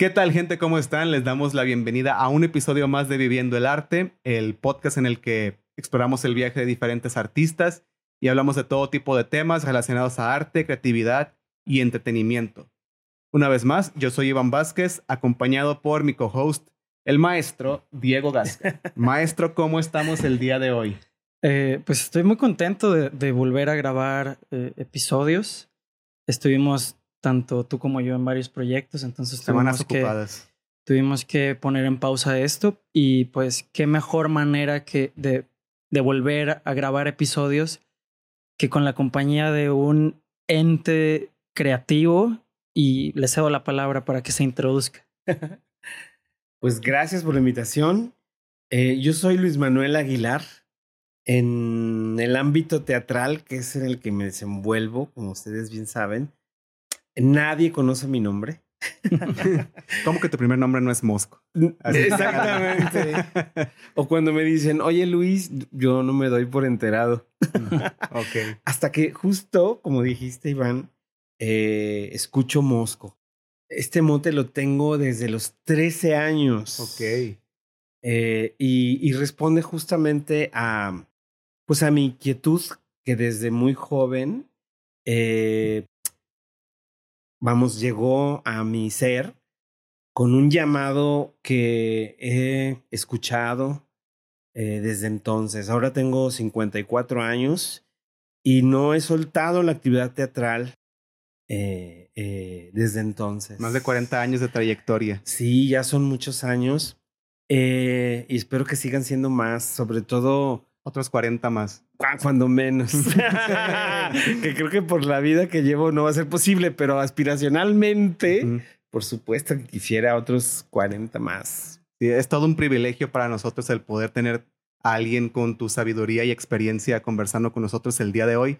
¿Qué tal gente? ¿Cómo están? Les damos la bienvenida a un episodio más de Viviendo el Arte, el podcast en el que exploramos el viaje de diferentes artistas y hablamos de todo tipo de temas relacionados a arte, creatividad y entretenimiento. Una vez más, yo soy Iván Vázquez, acompañado por mi co-host, el maestro Diego Gasca. maestro, ¿cómo estamos el día de hoy? Eh, pues estoy muy contento de, volver a grabar eh, episodios. Estuvimos tanto tú como yo en varios proyectos, entonces Semanas ocupadas. tuvimos que poner en pausa esto y pues qué mejor manera que de, de volver a grabar episodios que con la compañía de un ente creativo y le cedo la palabra para que se introduzca. pues gracias por la invitación. Eh, yo soy Luis Manuel Aguilar. En el ámbito teatral, que es en el que me desenvuelvo, como ustedes bien saben, Nadie conoce mi nombre. ¿Cómo que tu primer nombre no es Mosco? Exactamente. o cuando me dicen, oye Luis, yo no me doy por enterado. ok. Hasta que justo, como dijiste, Iván, eh, escucho Mosco. Este mote lo tengo desde los 13 años. Ok. Eh, y, y, responde justamente a, pues a mi inquietud que desde muy joven eh, vamos, llegó a mi ser con un llamado que he escuchado eh, desde entonces. Ahora tengo 54 años y no he soltado la actividad teatral eh, eh, desde entonces. Más de 40 años de trayectoria. Sí, ya son muchos años y espero que sigan siendo más, sobre todo otros 40 más. Cuando menos. que creo que por la vida que llevo no va a ser posible, pero aspiracionalmente, por supuesto que quisiera otros 40 más. Sí, es todo un privilegio para nosotros el poder tener a alguien con tu sabiduría y experiencia conversando con nosotros el día de hoy.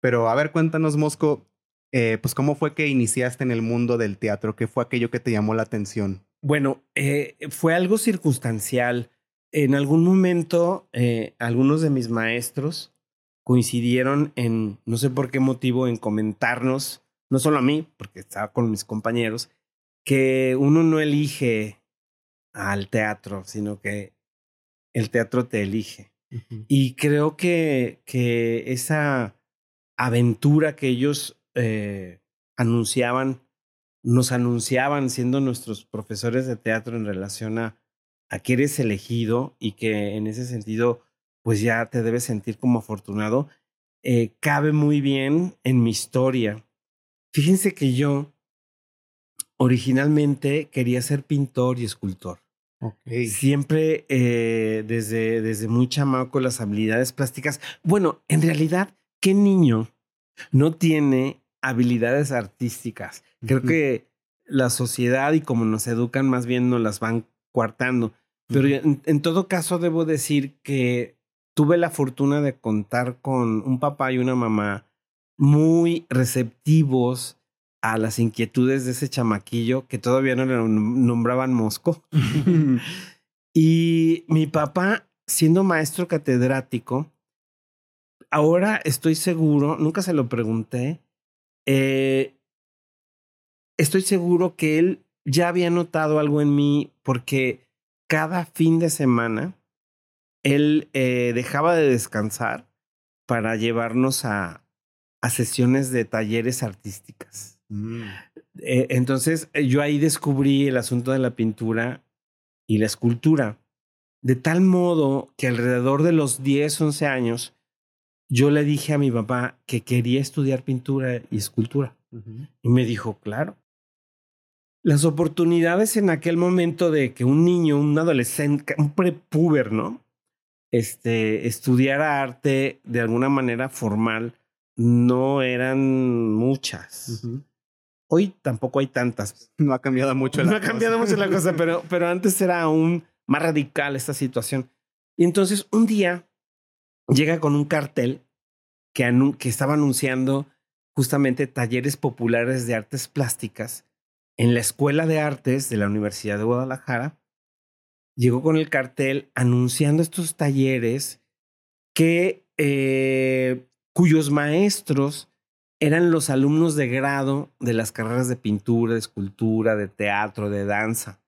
Pero a ver, cuéntanos, Mosco, eh, pues cómo fue que iniciaste en el mundo del teatro, qué fue aquello que te llamó la atención. Bueno, eh, fue algo circunstancial en algún momento eh, algunos de mis maestros coincidieron en, no sé por qué motivo, en comentarnos, no solo a mí, porque estaba con mis compañeros, que uno no elige al teatro, sino que el teatro te elige. Y creo que, que esa aventura que ellos eh, anunciaban, nos anunciaban siendo nuestros profesores de teatro en relación a a que eres elegido y que en ese sentido pues ya te debes sentir como afortunado, eh, cabe muy bien en mi historia. Fíjense que yo originalmente quería ser pintor y escultor. Siempre eh, desde, desde muy chamaco las habilidades plásticas. Bueno, en realidad, ¿qué niño no tiene habilidades artísticas? Creo que la sociedad y como nos educan más bien nos las van Pero en, todo caso debo decir que tuve la fortuna de contar con un papá y una mamá muy receptivos a las inquietudes de ese chamaquillo que todavía no le nombraban Mosco. y mi papá, siendo maestro catedrático, ahora estoy seguro, nunca se lo pregunté, eh, estoy seguro que él ya había notado algo en mí porque cada fin de semana él eh, dejaba de descansar para llevarnos a, a sesiones de talleres artísticas. Mm. Eh, entonces yo ahí descubrí el asunto de la pintura y la escultura. De tal modo que alrededor de los 10, 11 años, yo le dije a mi papá que quería estudiar pintura y escultura. Y me dijo, claro las oportunidades en aquel momento de que un niño, un adolescente, un prepuber, ¿no? Este, estudiara arte de alguna manera formal, no eran muchas. Hoy tampoco hay tantas. No ha cambiado mucho la No ha cambiado mucho la cosa, pero, pero antes era aún más radical esta situación. Y entonces un día llega con un cartel que, que estaba anunciando justamente talleres populares de artes plásticas en la Escuela de Artes de la Universidad de Guadalajara, llegó con el cartel anunciando estos talleres que, eh, cuyos maestros eran los alumnos de grado de las carreras de pintura, de escultura, de teatro, de danza.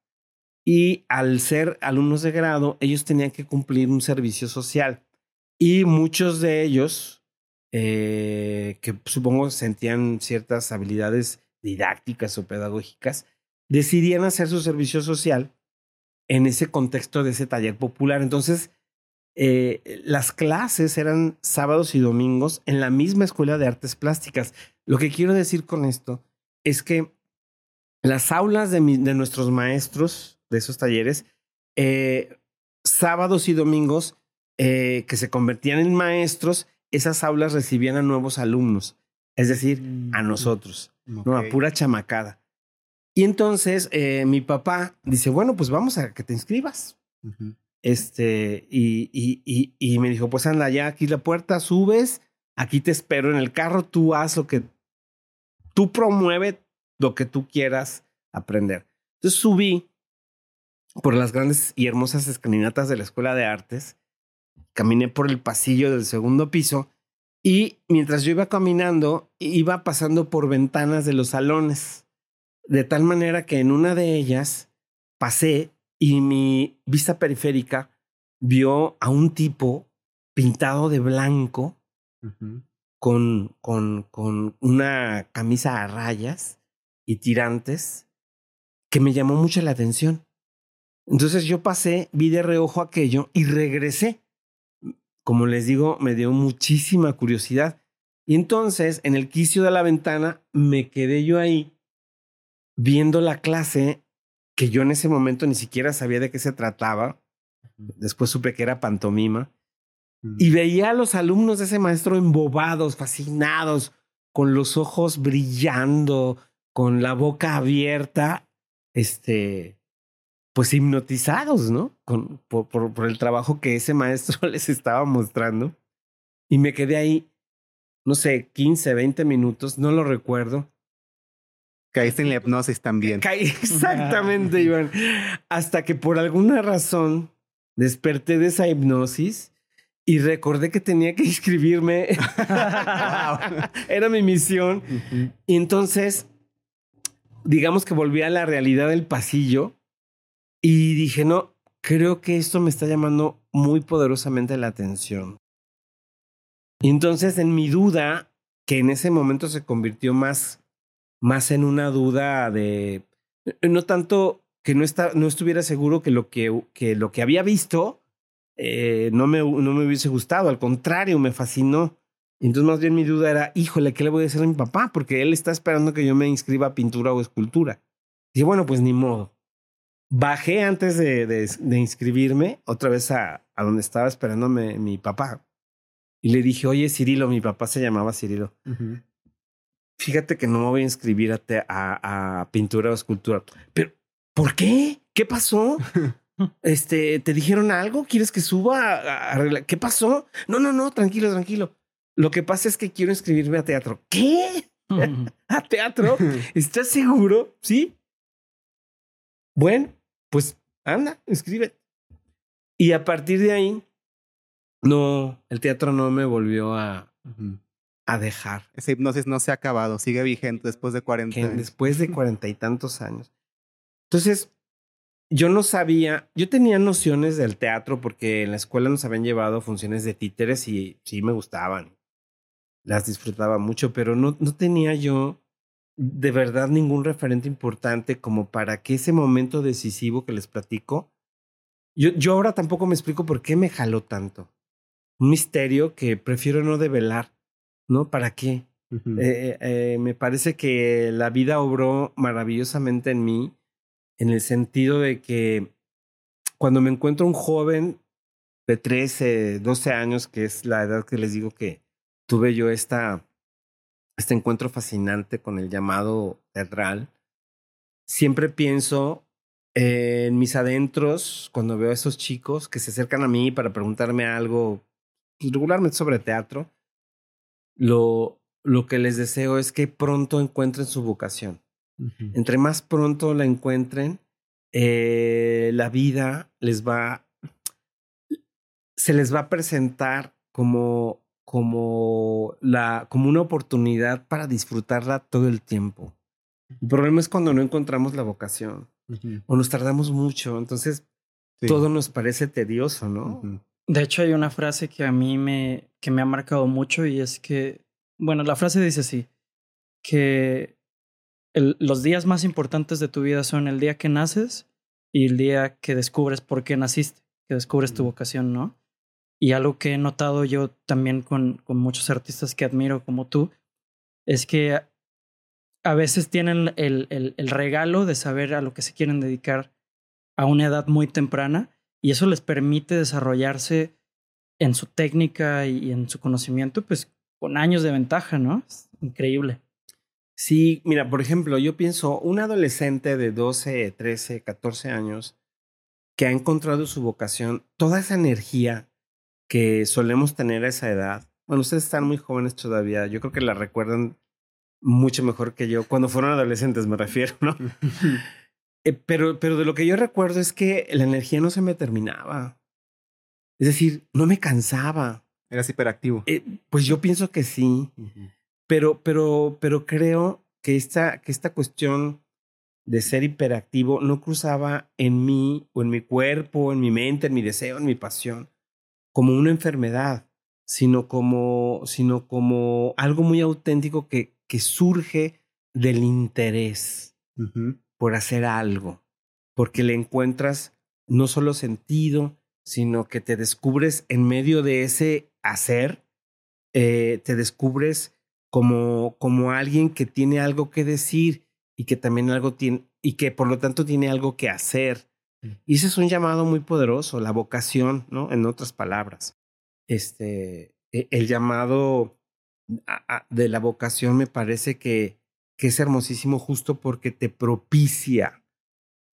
Y al ser alumnos de grado, ellos tenían que cumplir un servicio social. Y muchos de ellos, eh, que supongo sentían ciertas habilidades didácticas o pedagógicas, decidían hacer su servicio social en ese contexto de ese taller popular. Entonces, eh, las clases eran sábados y domingos en la misma escuela de artes plásticas. Lo que quiero decir con esto es que las aulas de, de nuestros maestros de esos talleres, eh, sábados y domingos, eh, que se convertían en maestros, esas aulas recibían a nuevos alumnos, es decir, a mm, nosotros, ¿no? a pura chamacada. Y entonces eh, mi papá dice, bueno, pues vamos a que te inscribas. Este, y, y, y, y, me dijo, pues anda ya aquí la puerta, subes, aquí te espero en el carro, tú haz lo que, tú promueve lo que tú quieras aprender. Entonces subí por las grandes y hermosas escalinatas de la Escuela de Artes, caminé por el pasillo del segundo piso y mientras yo iba caminando, iba pasando por ventanas de los salones, de tal manera que en una de ellas pasé y mi vista periférica vio a un tipo pintado de blanco con, con, con una camisa a rayas y tirantes que me llamó mucho la atención. Entonces yo pasé, vi de reojo aquello y regresé. Como les digo, me dio muchísima curiosidad. Y entonces, en el quicio de la ventana, me quedé yo ahí viendo la clase que yo en ese momento ni siquiera sabía de qué se trataba. Después supe que era pantomima. Y veía a los alumnos de ese maestro embobados, fascinados, con los ojos brillando, con la boca abierta, este, pues hipnotizados, ¿no? Con, por, por, el trabajo que ese maestro les estaba mostrando. Y me quedé ahí, no sé, 15, 20 minutos, no lo recuerdo. Caíste en la hipnosis también. Caí exactamente, Iván. Hasta que por alguna razón desperté de esa hipnosis y recordé que tenía que inscribirme. Era mi misión. Y entonces, digamos que volví a la realidad del pasillo y dije, no, creo que esto me está llamando muy poderosamente la atención. Y entonces en mi duda, que en ese momento se convirtió más, más en una duda de, no tanto que no, está, no estuviera seguro que lo que, que, lo que había visto eh, no, me, no me hubiese gustado, al contrario, me fascinó. Entonces más bien mi duda era, híjole, ¿qué le voy a decir a mi papá? Porque él está esperando que yo me inscriba a pintura o escultura. Y bueno, pues ni modo. Bajé antes de, de, inscribirme otra vez a, a, donde estaba esperándome mi papá. Y le dije, oye, Cirilo, mi papá se llamaba Cirilo. Fíjate que no me voy a inscribir a, a, a, pintura o escultura. Pero, ¿por qué? ¿Qué pasó? este, ¿te dijeron algo? ¿Quieres que suba a arreglar? ¿Qué pasó? No, no, no, tranquilo, tranquilo. Lo que pasa es que quiero inscribirme a teatro. ¿Qué? ¿A teatro? ¿Estás seguro? Sí. Bueno, pues anda, escribe. Y a partir de ahí, no, el teatro no me volvió a, a dejar. Esa hipnosis no se ha acabado, sigue vigente después de cuarenta años. Después de cuarenta y tantos años. Entonces, yo no sabía, yo tenía nociones del teatro porque en la escuela nos habían llevado funciones de títeres y sí me gustaban. Las disfrutaba mucho, pero no, no tenía yo de verdad ningún referente importante como para que ese momento decisivo que les platico, yo, yo ahora tampoco me explico por qué me jaló tanto. Un misterio que prefiero no develar, ¿no? ¿Para qué? eh, eh, me parece que la vida obró maravillosamente en mí, en el sentido de que cuando me encuentro un joven de 13, 12 años, que es la edad que les digo que tuve yo esta este encuentro fascinante con el llamado teatral, siempre pienso en mis adentros cuando veo a esos chicos que se acercan a mí para preguntarme algo pues, regularmente sobre teatro. Lo, lo que les deseo es que pronto encuentren su vocación. Entre más pronto la encuentren, eh, la vida les va, se les va a presentar como como, la, como una oportunidad para disfrutarla todo el tiempo. El problema es cuando no encontramos la vocación o nos tardamos mucho, entonces todo nos parece tedioso, ¿no? De hecho, hay una frase que a mí me, que me ha marcado mucho y es que, bueno, la frase dice así, que los días más importantes de tu vida son el día que naces y el día que descubres por qué naciste, que descubres tu vocación, ¿no? Y algo que he notado yo también con, con muchos artistas que admiro como tú, es que a veces tienen el, el, el, regalo de saber a lo que se quieren dedicar a una edad muy temprana y eso les permite desarrollarse en su técnica y en su conocimiento, pues con años de ventaja, ¿no? Es increíble. Sí, mira, por ejemplo, yo pienso un adolescente de 12, 13, 14 años que ha encontrado su vocación, toda esa energía que solemos tener a esa edad. Bueno, ustedes están muy jóvenes todavía, yo creo que la recuerdan mucho mejor que yo, cuando fueron adolescentes me refiero, ¿no? Eh, pero, pero de lo que yo recuerdo es que la energía no se me terminaba. Es decir, no me cansaba. Eras hiperactivo. Eh, pues yo pienso que sí. Pero, pero, pero creo que esta, que esta cuestión de ser hiperactivo no cruzaba en mí o en mi cuerpo, en mi mente, en mi deseo, en mi pasión, como una enfermedad, sino como, sino como algo muy auténtico que, que surge del interés por hacer algo, porque le encuentras no solo sentido, sino que te descubres en medio de ese hacer, eh, te descubres como, como alguien que tiene algo que decir y que también algo tiene, y que por lo tanto tiene algo que hacer. Y ese es un llamado muy poderoso, la vocación, ¿no? En otras palabras. Este, e, el llamado de la vocación me parece que, que es hermosísimo justo porque te propicia,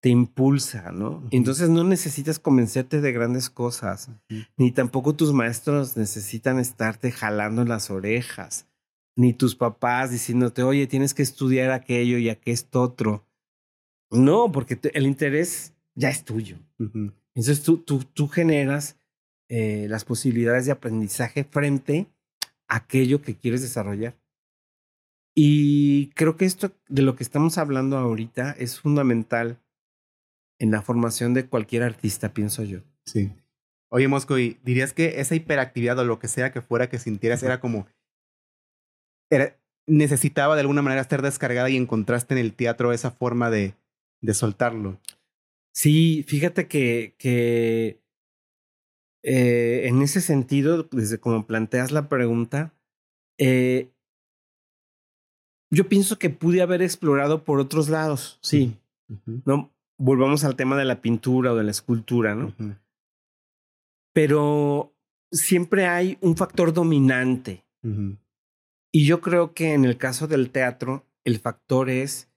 te impulsa, ¿no? Entonces no necesitas convencerte de grandes cosas, ni tampoco tus maestros necesitan estarte jalando las orejas, ni tus papás diciéndote, oye, tienes que estudiar aquello y esto otro. No, porque el interés ya es tuyo. Entonces tú, tú, tú generas eh, las posibilidades de aprendizaje frente a aquello que quieres desarrollar. Y creo que esto de lo que estamos hablando ahorita es fundamental en la formación de cualquier artista, pienso yo. Sí. Oye, Mosco, ¿y dirías que esa hiperactividad o lo que sea que fuera que sintieras era como... Era, necesitaba de alguna manera estar descargada y encontraste en el teatro esa forma de, de soltarlo? Sí, fíjate que, que eh, en ese sentido, desde como planteas la pregunta, eh, yo pienso que pude haber explorado por otros lados, sí. No volvamos al tema de la pintura o de la escultura, ¿no? Pero siempre hay un factor dominante. Y yo creo que en el caso del teatro, el factor es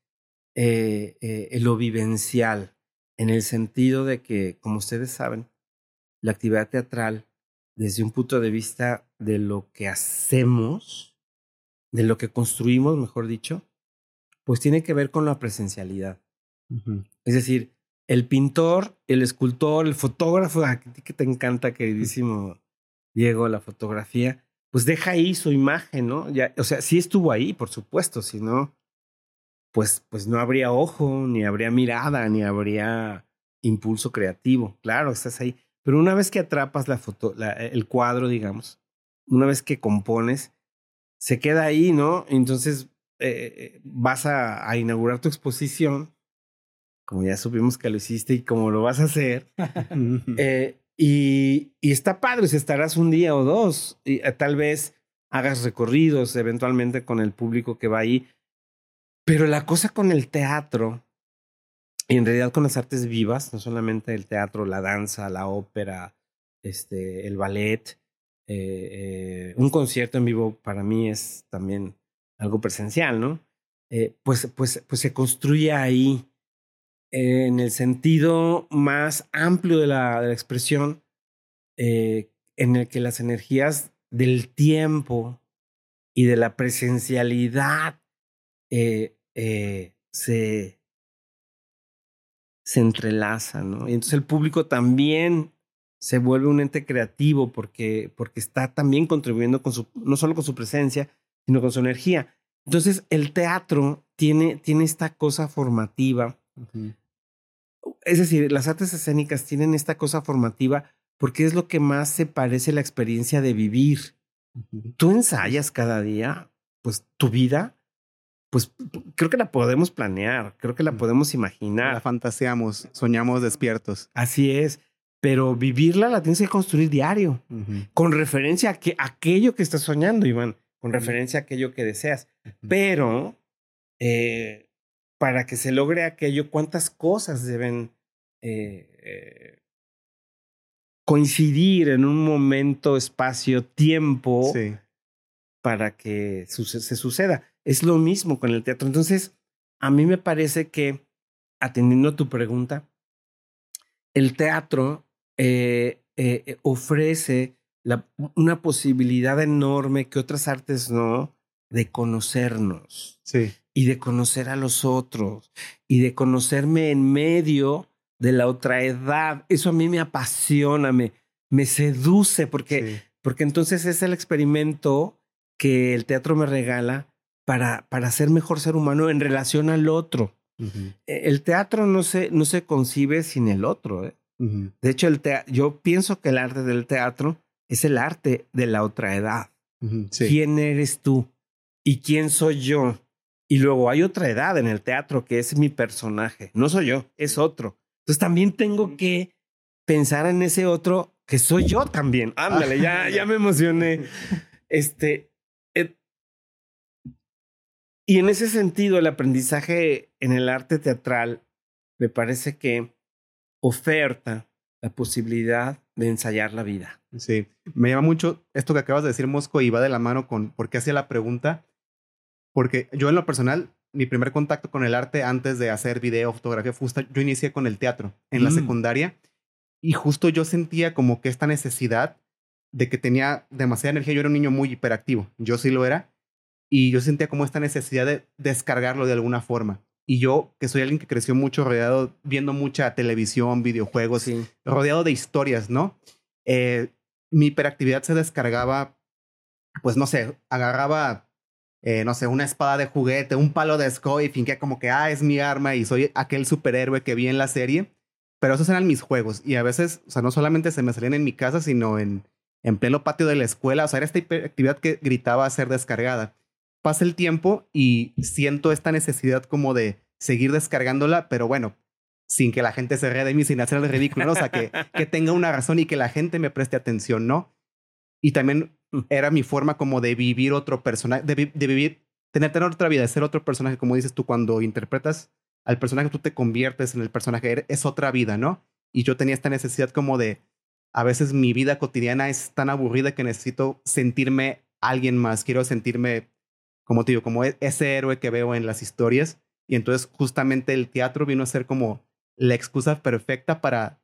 eh, eh, lo vivencial, en el sentido de que, como ustedes saben, la actividad teatral, desde un punto de vista de lo que hacemos, de lo que construimos, mejor dicho, pues tiene que ver con la presencialidad. Es decir, el pintor, el escultor, el fotógrafo, a ti que te encanta, queridísimo Diego, la fotografía, pues deja ahí su imagen, ¿no? Ya, o sea, sí estuvo ahí, por supuesto, si no, pues, pues no habría ojo, ni habría mirada, ni habría impulso creativo. Claro, estás ahí. Pero una vez que atrapas la foto, el cuadro, digamos, una vez que compones, se queda ahí, ¿no? Entonces eh, vas a, inaugurar tu exposición, como ya supimos que lo hiciste y como lo vas a hacer. eh, y, y, está padre, si estarás un día o dos, y eh, tal vez hagas recorridos eventualmente con el público que va ahí. Pero la cosa con el teatro, y en realidad con las artes vivas, no solamente el teatro, la danza, la ópera, este, el ballet, eh, eh, un concierto en vivo para mí es también algo presencial, ¿no? Eh, pues, pues, pues se construye ahí en el sentido más amplio de la, de la expresión, en el que las energías del tiempo y de la presencialidad se, se entrelazan, ¿no? Y entonces el público también se vuelve un ente creativo porque, porque está también contribuyendo con su, no solo con su presencia, sino con su energía. Entonces, el teatro tiene, tiene esta cosa formativa. Es decir, las artes escénicas tienen esta cosa formativa porque es lo que más se parece a la experiencia de vivir. Tú ensayas cada día, pues tu vida, pues creo que la podemos planear, creo que la podemos imaginar. La fantaseamos, soñamos despiertos. Así es, pero vivirla la tienes que construir diario, con referencia a, que, aquello que estás soñando, Iván, con referencia a aquello que deseas. Pero eh, para que se logre aquello, ¿cuántas cosas deben eh, eh, coincidir en un momento, espacio, tiempo para que se suceda. Es lo mismo con el teatro. Entonces, a mí me parece que, atendiendo a tu pregunta, el teatro eh, eh, eh, ofrece la, una posibilidad enorme que otras artes no, de conocernos. Sí. Y de conocer a los otros. Y de conocerme en medio de la otra edad. Eso a mí me apasiona, me, me seduce, porque, porque entonces es el experimento que el teatro me regala para, para ser mejor ser humano en relación al otro. E, el teatro no se, no se concibe sin el otro. ¿eh? De hecho, el yo pienso que el arte del teatro es el arte de la otra edad. ¿Quién eres tú? ¿Y quién soy yo? Y luego hay otra edad en el teatro que es mi personaje. No soy yo, es otro. Entonces también tengo que pensar en ese otro que soy yo también. Ándale, ya, ya me emocioné. Este. Y en ese sentido, el aprendizaje en el arte teatral me parece que oferta la posibilidad de ensayar la vida. Sí, me llama mucho esto que acabas de decir, Mosco, y va de la mano con por qué hacía la pregunta. Porque yo en lo personal mi primer contacto con el arte antes de hacer video, fotografía, fusta, yo inicié con el teatro en la mm. secundaria y justo yo sentía como que esta necesidad de que tenía demasiada energía. Yo era un niño muy hiperactivo, yo sí lo era, y yo sentía como esta necesidad de descargarlo de alguna forma. Y yo, que soy alguien que creció mucho rodeado, viendo mucha televisión, videojuegos, rodeado de historias, ¿no? Eh, mi hiperactividad se descargaba, pues no sé, agarraba eh, no sé, una espada de juguete, un palo de escoba y finqué como que, ah, es mi arma y soy aquel superhéroe que vi en la serie. Pero esos eran mis juegos y a veces, o sea, no solamente se me salían en mi casa, sino en, en pleno patio de la escuela. O sea, era esta actividad que gritaba a ser descargada. Pasa el tiempo y siento esta necesidad como de seguir descargándola, pero bueno, sin que la gente se ría de mí, sin hacer el ridículo, ¿no? o sea, que, que tenga una razón y que la gente me preste atención, ¿no? Y también Mm. era mi forma como de vivir otro personaje, de, vivir, tener, tener otra vida, de ser otro personaje, como dices tú, cuando interpretas al personaje, tú te conviertes en el personaje, es otra vida, ¿no? Y yo tenía esta necesidad como de, a veces mi vida cotidiana es tan aburrida que necesito sentirme alguien más, quiero sentirme, como te como e, ese héroe que veo en las historias. Y entonces justamente el teatro vino a ser como la excusa perfecta para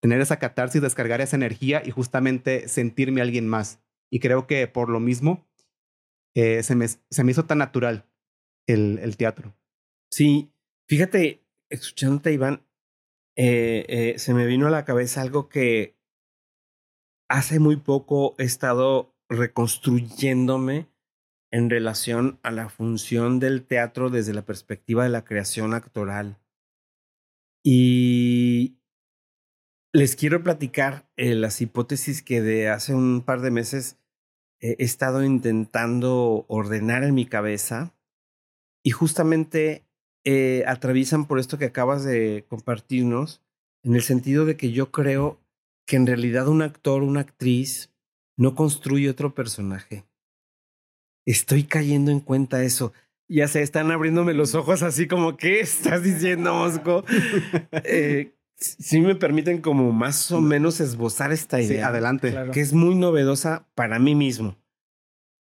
tener esa catarsis, descargar esa energía y justamente sentirme alguien más. Y creo que por lo mismo eh, se, me, se me hizo tan natural el, el teatro. Sí, fíjate, escuchándote, Iván, eh, eh, se me vino a la cabeza algo que hace muy poco he estado reconstruyéndome en relación a la función del teatro desde la perspectiva de la creación actoral. Y les quiero platicar las hipótesis que de hace un par de meses he estado intentando ordenar en mi cabeza y justamente eh, atraviesan por esto que acabas de compartirnos, en el sentido de que yo creo que en realidad un actor, una actriz, no construye otro personaje. Estoy cayendo en cuenta eso. Ya se están abriéndome los ojos así como, ¿qué estás diciendo, Mosco? eh, si me permiten como más o menos esbozar esta idea. adelante. Que es muy novedosa para mí mismo.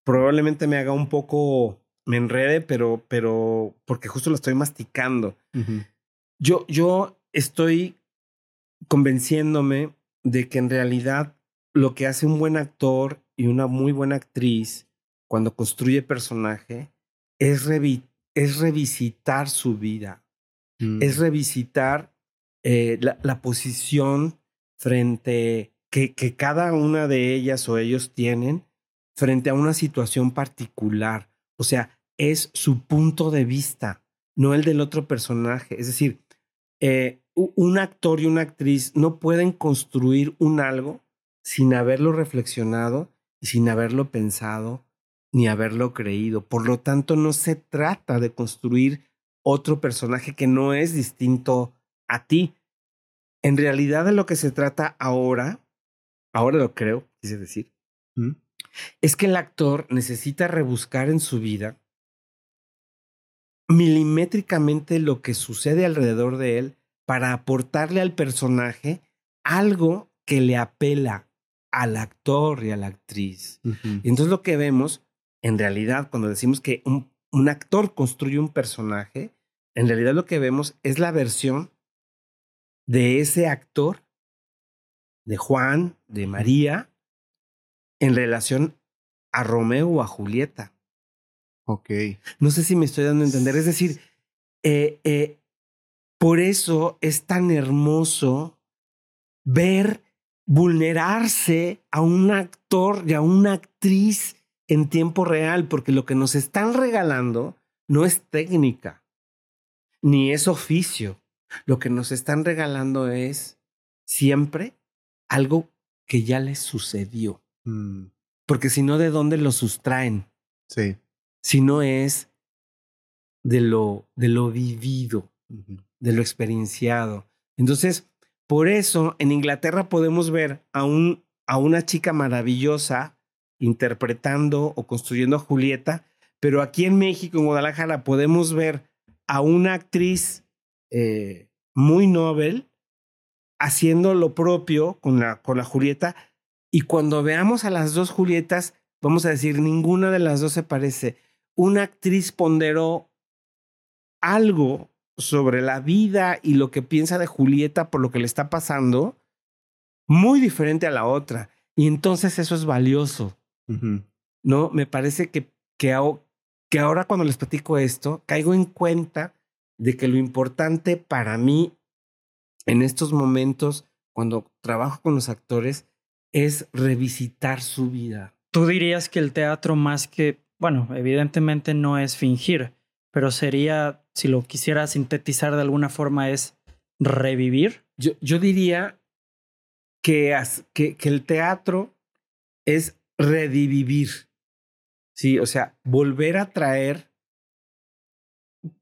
Probablemente me haga un poco, me enrede, pero, pero, porque justo lo estoy masticando. Yo, yo estoy convenciéndome de que en realidad lo que hace un buen actor y una muy buena actriz cuando construye personaje es, es revisitar su vida, es mm. revisitar eh, la, posición frente que, que cada una de ellas o ellos tienen frente a una situación particular. O sea, es su punto de vista, no el del otro personaje. Es decir, eh, un actor y una actriz no pueden construir un algo sin haberlo reflexionado y sin haberlo pensado ni haberlo creído. Por lo tanto, no se trata de construir otro personaje que no es distinto a ti. En realidad de lo que se trata ahora, ahora lo creo, quise decir, ¿Mm? es que el actor necesita rebuscar en su vida milimétricamente lo que sucede alrededor de él para aportarle al personaje algo que le apela al actor y a la actriz. Y entonces lo que vemos, en realidad, cuando decimos que un, un actor construye un personaje, en realidad lo que vemos es la versión de ese actor, de Juan, de María, en relación a Romeo o a Julieta. Ok. No sé si me estoy dando a entender. Es decir, eh, eh, por eso es tan hermoso ver vulnerarse a un actor y a una actriz en tiempo real, porque lo que nos están regalando no es técnica, ni es oficio. Lo que nos están regalando es siempre algo que ya les sucedió. Mm. Porque si no, ¿de dónde lo sustraen? Sí. Si no es de lo, de lo vivido, de lo experienciado. Entonces, por eso en Inglaterra podemos ver a, un, a una chica maravillosa interpretando o construyendo a Julieta, pero aquí en México, en Guadalajara, podemos ver a una actriz eh, muy noble haciendo lo propio con la, con la Julieta. Y cuando veamos a las dos Julietas, vamos a decir, ninguna de las dos se parece. Una actriz ponderó algo sobre la vida y lo que piensa de Julieta por lo que le está pasando, muy diferente a la otra. Y entonces eso es valioso. ¿No? Me parece que, que, que ahora cuando les platico esto, caigo en cuenta de que lo importante para mí en estos momentos, cuando trabajo con los actores, es revisitar su vida. Tú dirías que el teatro más que, bueno, evidentemente no es fingir, pero sería, si lo quisiera sintetizar de alguna forma, es revivir. Yo, yo diría que, que, que el teatro es redivivir. Sí, o sea, volver a traer.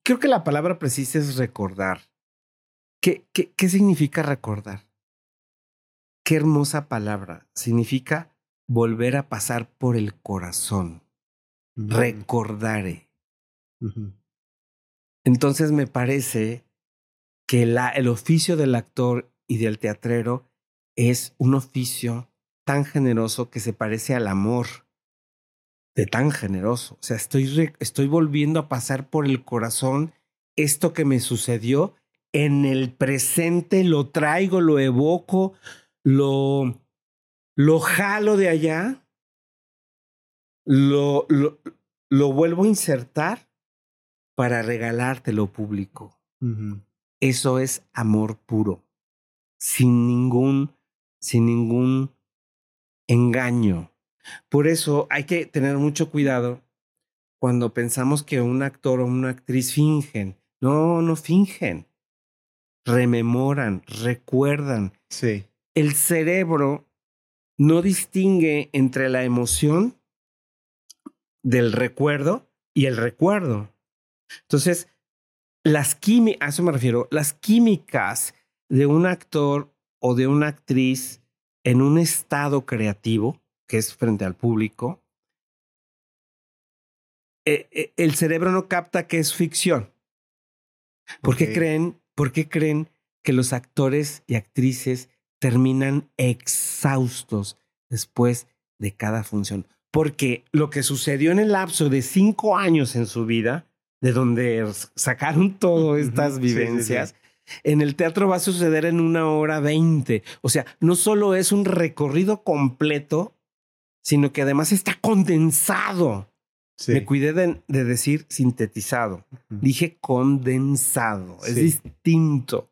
Creo que la palabra precisa es recordar. ¿Qué, qué, qué significa recordar? Qué hermosa palabra. Significa volver a pasar por el corazón. Recordare. Entonces me parece que la, el oficio del actor y del teatrero es un oficio tan generoso que se parece al amor. De tan generoso. O sea, estoy, estoy volviendo a pasar por el corazón esto que me sucedió. En el presente, lo traigo, lo evoco, lo, lo jalo de allá, lo, lo, lo vuelvo a insertar para regalártelo público. Eso es amor puro, sin ningún, sin ningún engaño. Por eso hay que tener mucho cuidado cuando pensamos que un actor o una actriz fingen. No, no fingen. Rememoran, recuerdan. Sí. El cerebro no distingue entre la emoción del recuerdo y el recuerdo. Entonces, las químicas, a eso me refiero, las químicas de un actor o de una actriz en un estado creativo, que es frente al público, eh, eh, el cerebro no capta que es ficción. ¿Por, qué creen, ¿Por qué creen que los actores y actrices terminan exhaustos después de cada función? Porque lo que sucedió en el lapso de cinco años en su vida de donde sacaron todas estas vivencias. En el teatro va a suceder en una hora veinte. O sea, no solo es un recorrido completo, sino que además está condensado. Me cuidé de, decir sintetizado. Dije condensado. Es distinto.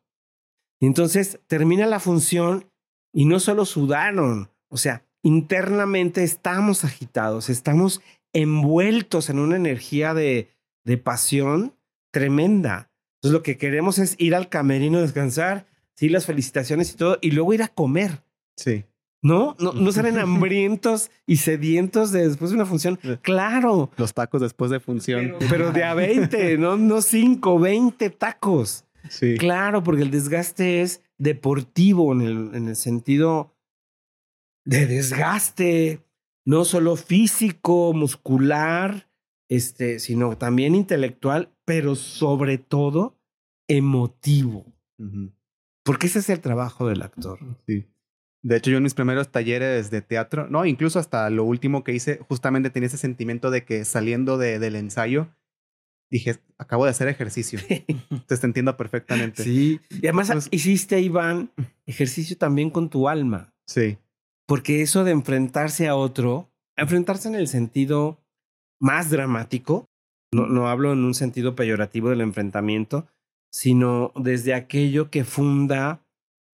Y entonces termina la función Y no solo sudaron, o sea, internamente estamos agitados, estamos envueltos en una energía de, de pasión tremenda. Entonces lo que queremos es ir al camerino, descansar, sí, las felicitaciones y todo, y luego ir a comer. Sí. ¿No? No, no salen hambrientos y sedientos de después de una función. Claro. Los tacos después de función. Pero, pero de a 20, no, no 5, 20 tacos. Sí. Claro, porque el desgaste es deportivo en el, en el sentido de desgaste, no solo físico, muscular, este, sino también intelectual, pero sobre todo emotivo. Porque ese es el trabajo del actor. Sí. De hecho, yo en mis primeros talleres de teatro, no, incluso hasta lo último que hice, justamente tenía ese sentimiento de que saliendo de, del ensayo, dije, acabo de hacer ejercicio. Entonces te entiendo perfectamente. Sí. Y además Pues- hiciste, Iván, ejercicio también con tu alma. Sí. Porque eso de enfrentarse a otro, enfrentarse en el sentido más dramático, no, no hablo en un sentido peyorativo del enfrentamiento, sino desde aquello que funda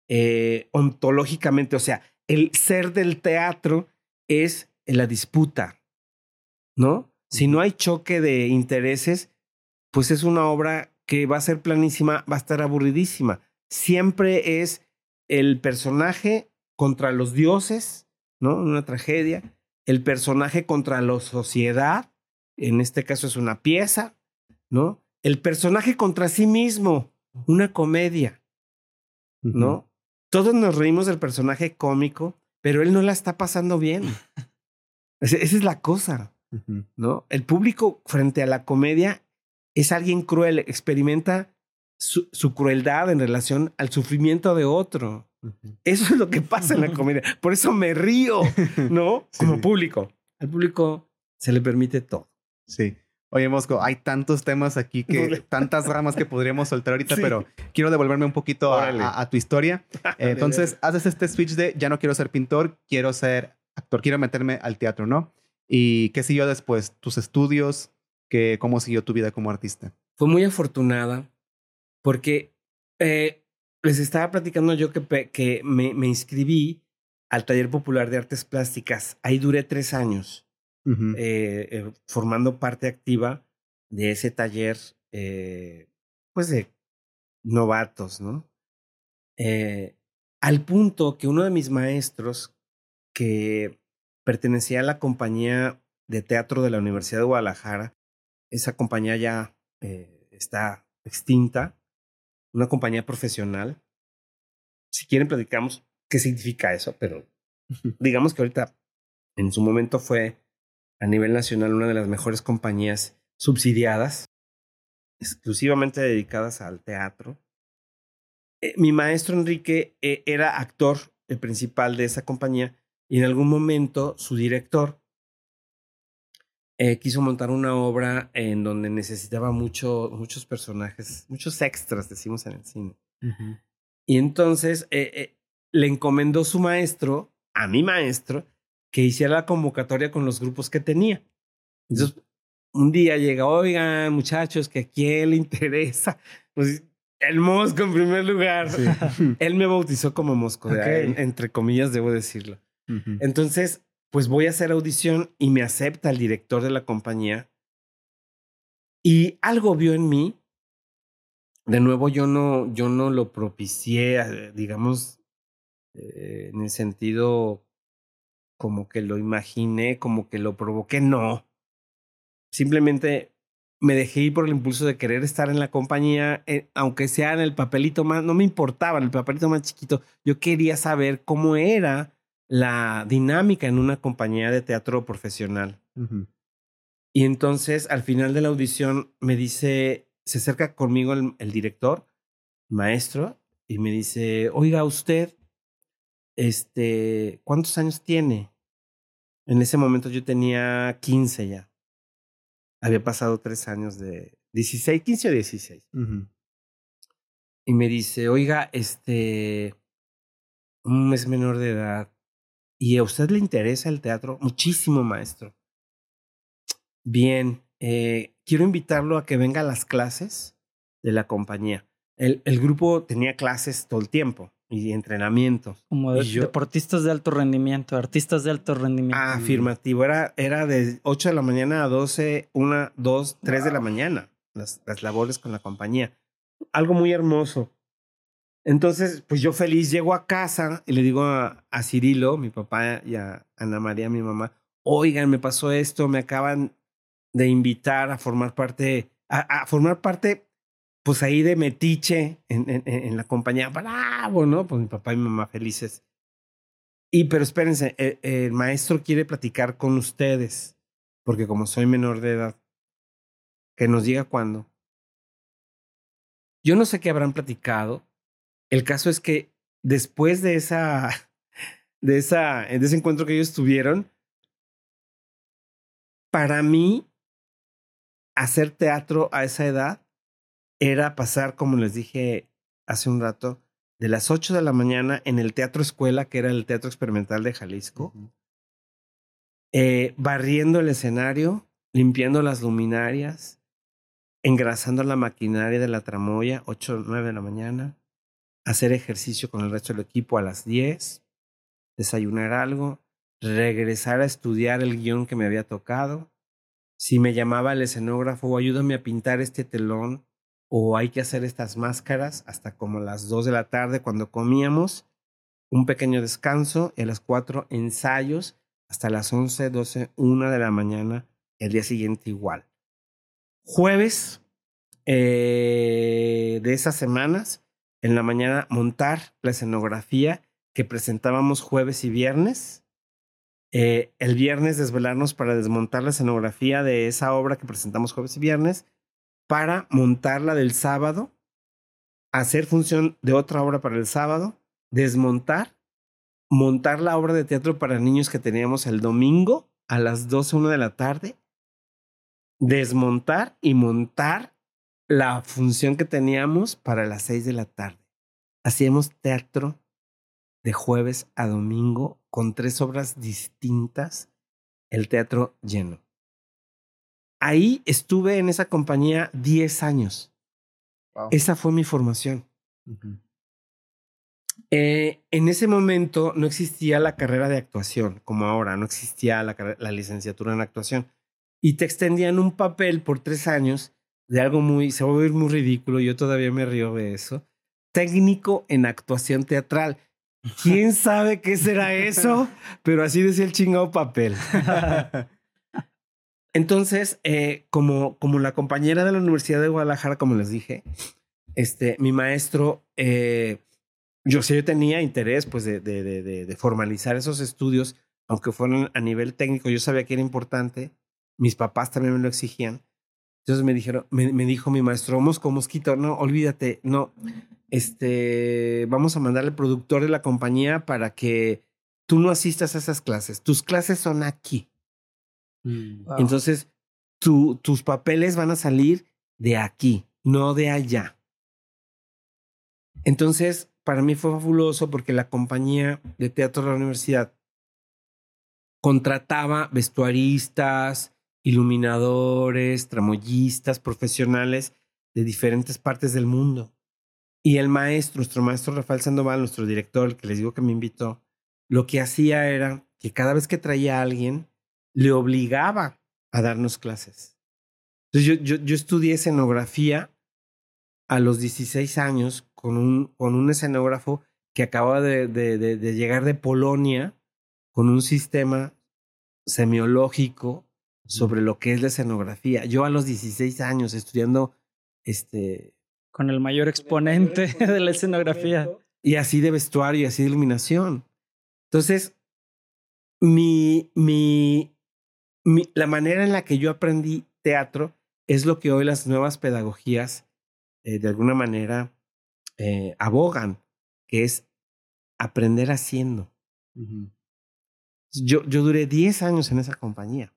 eh, ontológicamente, o sea, el ser del teatro es la disputa, ¿no? Si no hay choque de intereses, pues es una obra que va a ser planísima, va a estar aburridísima. Siempre es el personaje contra los dioses, ¿no? Una tragedia. El personaje contra la sociedad, en este caso es una pieza, ¿no? El personaje contra sí mismo, una comedia. ¿no? Todos nos reímos del personaje cómico, pero él no la está pasando bien. Esa es la cosa. ¿no? El público frente a la comedia es alguien cruel, experimenta su, su crueldad en relación al sufrimiento de otro. Eso es lo que pasa en la comedia. Por eso me río, ¿no? Como sí. público. Al público se le permite todo. Sí. Oye, Mosco, hay tantos temas aquí que, tantas ramas que podríamos soltar ahorita, Sí. pero quiero devolverme un poquito a, Órale. a- a tu historia. Eh, entonces, haces este switch de ya no quiero ser pintor, quiero ser actor, quiero meterme al teatro, ¿no? ¿Y qué siguió después? ¿Tus estudios? ¿Qué, ¿Cómo siguió tu vida como artista? Fue muy afortunada porque eh, les estaba platicando yo que, que me, me inscribí al Taller Popular de Artes Plásticas. Ahí duré tres años. Eh, eh, formando parte activa de ese taller, eh, pues de novatos, ¿no? Al punto que uno de mis maestros, que pertenecía a la compañía de teatro de la Universidad de Guadalajara, esa compañía ya está extinta, una compañía profesional. Si quieren platicamos qué significa eso, pero digamos que ahorita en su momento fue a nivel nacional una de las mejores compañías subsidiadas, exclusivamente dedicadas al teatro. Eh, mi maestro Enrique eh, era actor el principal de esa compañía y en algún momento su director eh, quiso montar una obra en donde necesitaba mucho, muchos personajes, muchos extras, decimos en el cine. Y entonces eh, eh, le encomendó su maestro, a mi maestro, que hiciera la convocatoria con los grupos que tenía. Entonces, un día llega, oigan, muchachos, que a quién le interesa. Pues, el Mosco en primer lugar. Sí. Él me bautizó como Mosco, entre comillas, debo decirlo. Entonces, pues voy a hacer audición y me acepta el director de la compañía. Y algo vio en mí. De nuevo, yo no, yo no lo propicié, eh, digamos, eh, en el sentido como que lo imaginé, como que lo provoqué. No. Simplemente me dejé ir por el impulso de querer estar en la compañía, eh, aunque sea en el papelito más, no me importaba, en el papelito más chiquito. Yo quería saber cómo era la dinámica en una compañía de teatro profesional. Y entonces al final de la audición me dice, se acerca conmigo el, el director, maestro, y me dice, oiga usted, este, ¿cuántos años tiene? En ese momento yo tenía 15 ya. Había pasado tres años de 16, 15 o 16. Ujú. Y me dice, oiga, este, es menor de edad. ¿Y a usted le interesa el teatro? Muchísimo, maestro. Bien, eh, quiero invitarlo a que venga a las clases de la compañía. El, el grupo tenía clases todo el tiempo. Y entrenamientos. Como deportistas de alto rendimiento, artistas de alto rendimiento. Ah, afirmativo. Era, era de 8 de la mañana a 12, 1, 2, 3 de la mañana. Las, las labores con la compañía. Algo muy hermoso. Entonces, pues yo feliz llego a casa y le digo a, a Cirilo, mi papá, y a Ana María, mi mamá, oigan, me pasó esto, me acaban de invitar a formar parte, a, a formar parte pues ahí de metiche en, la compañía, bravo, ¿no? Pues mi papá y mi mamá felices. Y pero espérense, el, el, maestro quiere platicar con ustedes, porque como soy menor de edad, que nos diga cuándo. Yo no sé qué habrán platicado. El caso es que después de esa, de esa, de ese encuentro que ellos tuvieron, para mí, hacer teatro a esa edad era pasar, como les dije hace un rato, de las 8 de la mañana en el Teatro Escuela, que era el Teatro Experimental de Jalisco, uh -huh. eh, barriendo el escenario, limpiando las luminarias, engrasando la maquinaria de la tramoya, 8 o 9 de la mañana, hacer ejercicio con el resto del equipo a las 10, desayunar algo, regresar a estudiar el guion que me había tocado. Si me llamaba el escenógrafo, ayúdame a pintar este telón, o hay que hacer estas máscaras hasta como las 2 de la tarde cuando comíamos, un pequeño descanso y a las 4 ensayos hasta las 11, 12, 1 de la mañana, el día siguiente igual. Jueves eh, de esas semanas, en la mañana montar la escenografía que presentábamos jueves y viernes. Eh, el viernes desvelarnos para desmontar la escenografía de esa obra que presentamos jueves y viernes para montarla del sábado, hacer función de otra obra para el sábado, desmontar, montar la obra de teatro para niños que teníamos el domingo a las 12, 1 de la tarde, desmontar y montar la función que teníamos para las 6 de la tarde. Hacíamos teatro de jueves a domingo con tres obras distintas, el teatro lleno. Ahí estuve en esa compañía 10 años. Wow. Esa fue mi formación. Uh -huh. eh, en ese momento no existía la carrera de actuación, como ahora, no existía la, la licenciatura en actuación. Y te extendían un papel por tres años de algo muy, se va a oír muy ridículo, yo todavía me río de eso. Técnico en actuación teatral. ¿Quién sabe qué será eso? Pero así decía el chingado papel. Entonces, eh, como, como la compañera de la Universidad de Guadalajara, como les dije, este, mi maestro, eh, yo sí yo tenía interés pues, de, formalizar esos estudios, aunque fueran a nivel técnico, yo sabía que era importante, mis papás también me lo exigían. Entonces me dijeron, me, dijo mi maestro, mosco, mosquito, no, olvídate, no, este, vamos a mandar al productor de la compañía para que tú no asistas a esas clases, tus clases son aquí. Wow. Entonces, tu, tus papeles van a salir de aquí, no de allá. Entonces, para mí fue fabuloso porque la compañía de teatro de la universidad contrataba vestuaristas, iluminadores, tramoyistas, profesionales de diferentes partes del mundo. Y el maestro, nuestro maestro Rafael Sandoval, nuestro director, que les digo que me invitó, lo que hacía era que cada vez que traía a alguien, le obligaba a darnos clases. Entonces yo, yo, yo estudié escenografía a los 16 años con un, con un escenógrafo que acababa de, de, de, de llegar de Polonia con un sistema semiológico sobre lo que es la escenografía. Yo a los 16 años estudiando este con el mayor exponente de la escenografía y así de vestuario y así de iluminación. Entonces, mi mi mi, la manera en la que yo aprendí teatro es lo que hoy las nuevas pedagogías eh, de alguna manera eh, abogan, que es aprender haciendo. Uh -huh. yo, yo duré 10 años en esa compañía,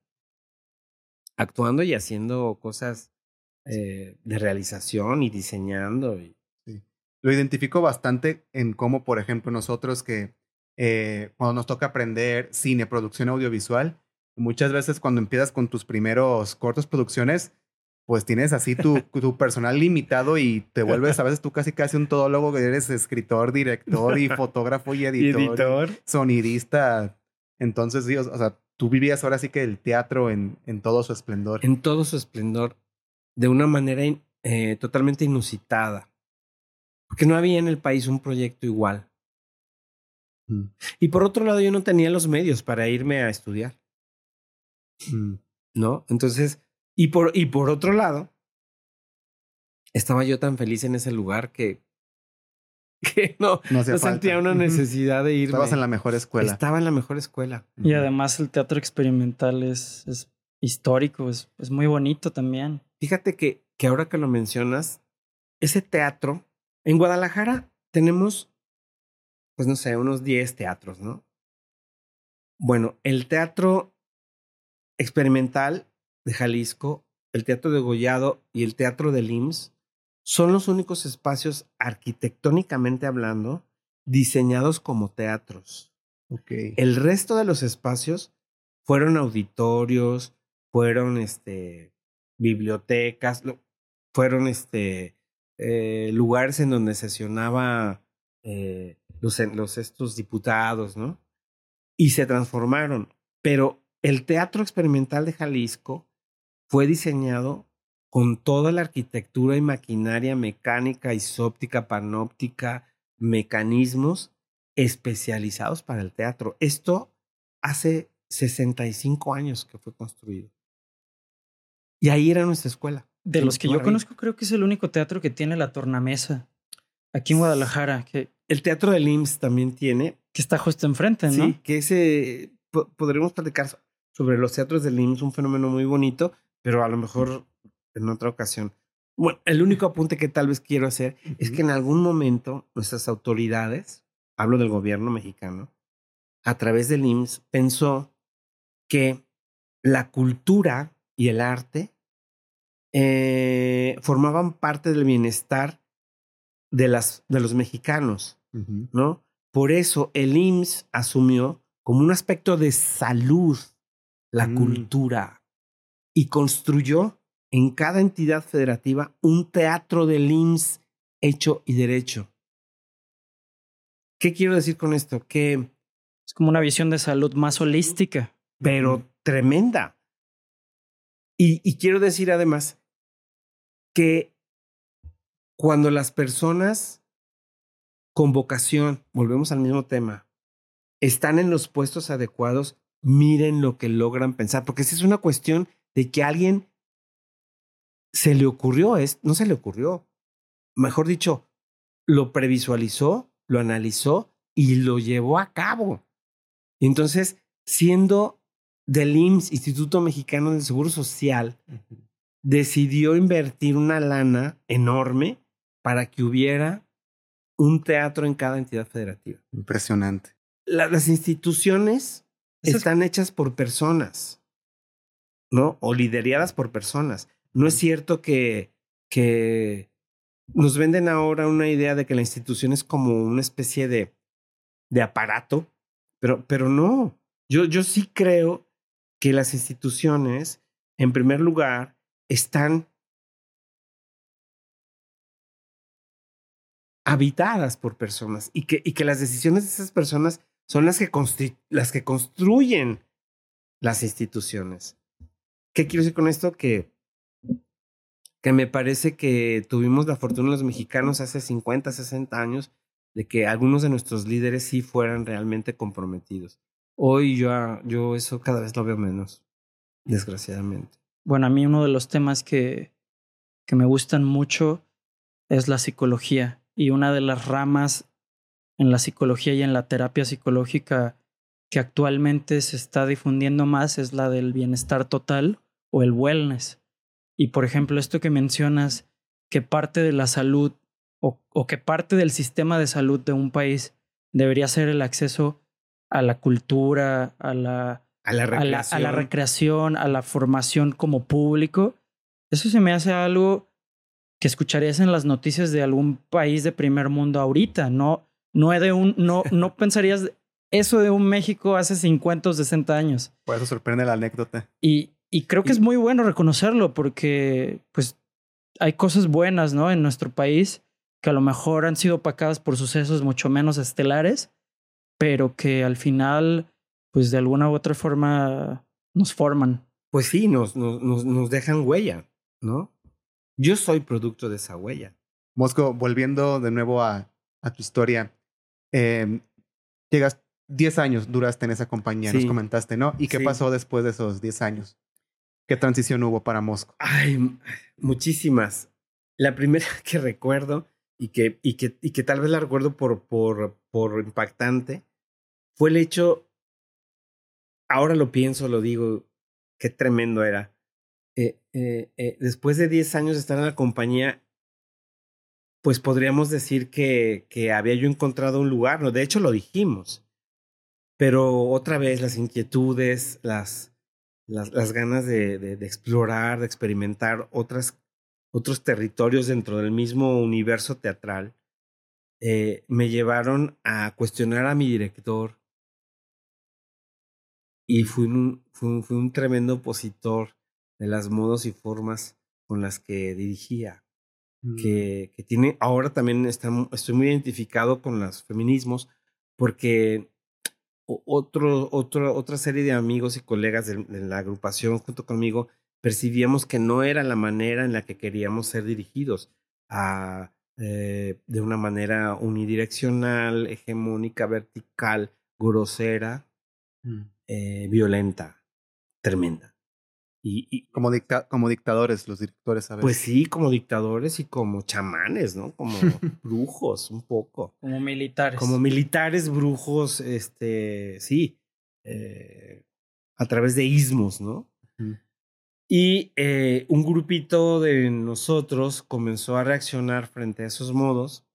actuando y haciendo cosas eh, de realización y diseñando. Y... Sí. Lo identifico bastante en cómo, por ejemplo, nosotros que eh, cuando nos toca aprender cine, producción audiovisual, muchas veces cuando empiezas con tus primeros cortos producciones, pues tienes así tu, tu personal limitado y te vuelves a veces tú casi casi un todólogo que eres escritor, director y fotógrafo y editor, ¿Y editor? sonidista. Entonces, sí, o, sea, tú vivías ahora sí que el teatro en, en todo su esplendor. En todo su esplendor, de una manera in- eh, totalmente inusitada. Porque no había en el país un proyecto igual. Mm. Y por otro lado, yo no tenía los medios para irme a estudiar. ¿No? Entonces, y por, y por otro lado, estaba yo tan feliz en ese lugar que, que no, No, sentía una necesidad de irme. Estabas en la mejor escuela. Estaba en la mejor escuela. Y además el teatro experimental es, es histórico, es, es muy bonito también. Fíjate que, que ahora que lo mencionas, ese teatro, en Guadalajara tenemos, pues no sé, unos 10 teatros, ¿no? Bueno, el teatro experimental de Jalisco, el teatro de Gollado y el teatro del IMSS son los únicos espacios arquitectónicamente hablando diseñados como teatros. El resto de los espacios fueron auditorios, fueron este, bibliotecas, fueron este, eh, lugares en donde sesionaba eh, los, los estos diputados, ¿no? Y se transformaron. Pero el Teatro Experimental de Jalisco fue diseñado con toda la arquitectura y maquinaria mecánica, isóptica, panóptica, mecanismos especializados para el teatro. Esto hace 65 años que fue construido. Y ahí era nuestra escuela. De los que yo conozco, creo que es el único teatro que tiene la tornamesa aquí en Guadalajara, que, El teatro del IMSS también tiene. que está justo enfrente, ¿no? Sí, que ese. po- podremos platicar sobre los teatros del IMSS, un fenómeno muy bonito, pero a lo mejor en otra ocasión. Bueno, el único apunte que tal vez quiero hacer es que en algún momento nuestras autoridades, hablo del gobierno mexicano, a través del IMSS, pensó que la cultura y el arte eh, formaban parte del bienestar de, las, de los mexicanos. ¿no? Por eso el IMSS asumió como un aspecto de salud la Mm. cultura y construyó en cada entidad federativa un teatro del IMSS hecho y derecho. ¿Qué quiero decir con esto? Que, Es como una visión de salud más holística. pero tremenda. Y, y quiero decir además que cuando las personas con vocación, volvemos al mismo tema, están en los puestos adecuados, miren lo que logran pensar, porque esa es una cuestión de que a alguien se le ocurrió, es, no se le ocurrió, mejor dicho, lo previsualizó, lo analizó y lo llevó a cabo. Y entonces, siendo del IMSS, Instituto Mexicano del Seguro Social, decidió invertir una lana enorme para que hubiera un teatro en cada entidad federativa. Impresionante. La- las instituciones están hechas por personas, ¿no? O lideradas por personas. No es cierto que, que nos venden ahora una idea de que la institución es como una especie de, de aparato, pero, pero no. Yo, yo sí creo que las instituciones, en primer lugar, están habitadas por personas y que, y que las decisiones de esas personas son las que, las que construyen las instituciones. ¿Qué quiero decir con esto? Que, que me parece que tuvimos la fortuna los mexicanos hace 50, 60 años de que algunos de nuestros líderes sí fueran realmente comprometidos. Hoy yo, yo eso cada vez lo veo menos, desgraciadamente. Bueno, a mí uno de los temas que, que me gustan mucho es la psicología. Y una de las ramas en la psicología y en la terapia psicológica que actualmente se está difundiendo más es la del bienestar total o el wellness. Y por ejemplo, esto que mencionas, que parte de la salud o, o que parte del sistema de salud de un país debería ser el acceso a la cultura, a la, A la a la, recreación. a la recreación, a la formación como público. Eso se me hace algo que escucharías en las noticias de algún país de primer mundo ahorita. No, no, de un, no, no pensarías eso de un México hace 50 o 60 años. Por eso sorprende la anécdota. Y, y creo que es muy bueno reconocerlo porque pues hay cosas buenas, ¿no? En nuestro país que a lo mejor han sido opacadas por sucesos mucho menos estelares, pero que al final, pues de alguna u otra forma nos forman. Pues sí, nos, nos, nos dejan huella, ¿no? Yo soy producto de esa huella. Mosco, volviendo de nuevo a, a tu historia, eh, llegas 10 años, duraste en esa compañía, nos comentaste, ¿no? ¿Y qué pasó después de esos 10 años? ¿Qué transición hubo para Mosco? Ay, muchísimas. La primera que recuerdo y que, y que, y que tal vez la recuerdo por, por, por impactante fue el hecho, ahora lo pienso, lo digo, qué tremendo era. Eh, eh, eh, después de 10 años de estar en la compañía, pues podríamos decir que, que había yo encontrado un lugar, ¿no? De hecho, lo dijimos. Pero otra vez las inquietudes, las, las, ganas de, de, explorar, de experimentar otras, otros territorios dentro del mismo universo teatral, eh, me llevaron a cuestionar a mi director. Y fui un, fui, fui un tremendo opositor de las modos y formas con las que dirigía. Mm. Que, que, tiene, ahora también está, estoy muy identificado con los feminismos porque otro, otro, otra serie de amigos y colegas de, de, la agrupación junto conmigo percibíamos que no era la manera en la que queríamos ser dirigidos a, eh, de una manera unidireccional, hegemónica, vertical, grosera, mm. eh, violenta, tremenda. Y, y como, dicta como dictadores, los directores a veces. Pues sí, como dictadores y como chamanes, ¿no? Como brujos, un poco. Como militares. Como militares, brujos, este, sí, eh, a través de ismos, ¿no? Mm. Y eh, un grupito de nosotros comenzó a reaccionar frente a esos modos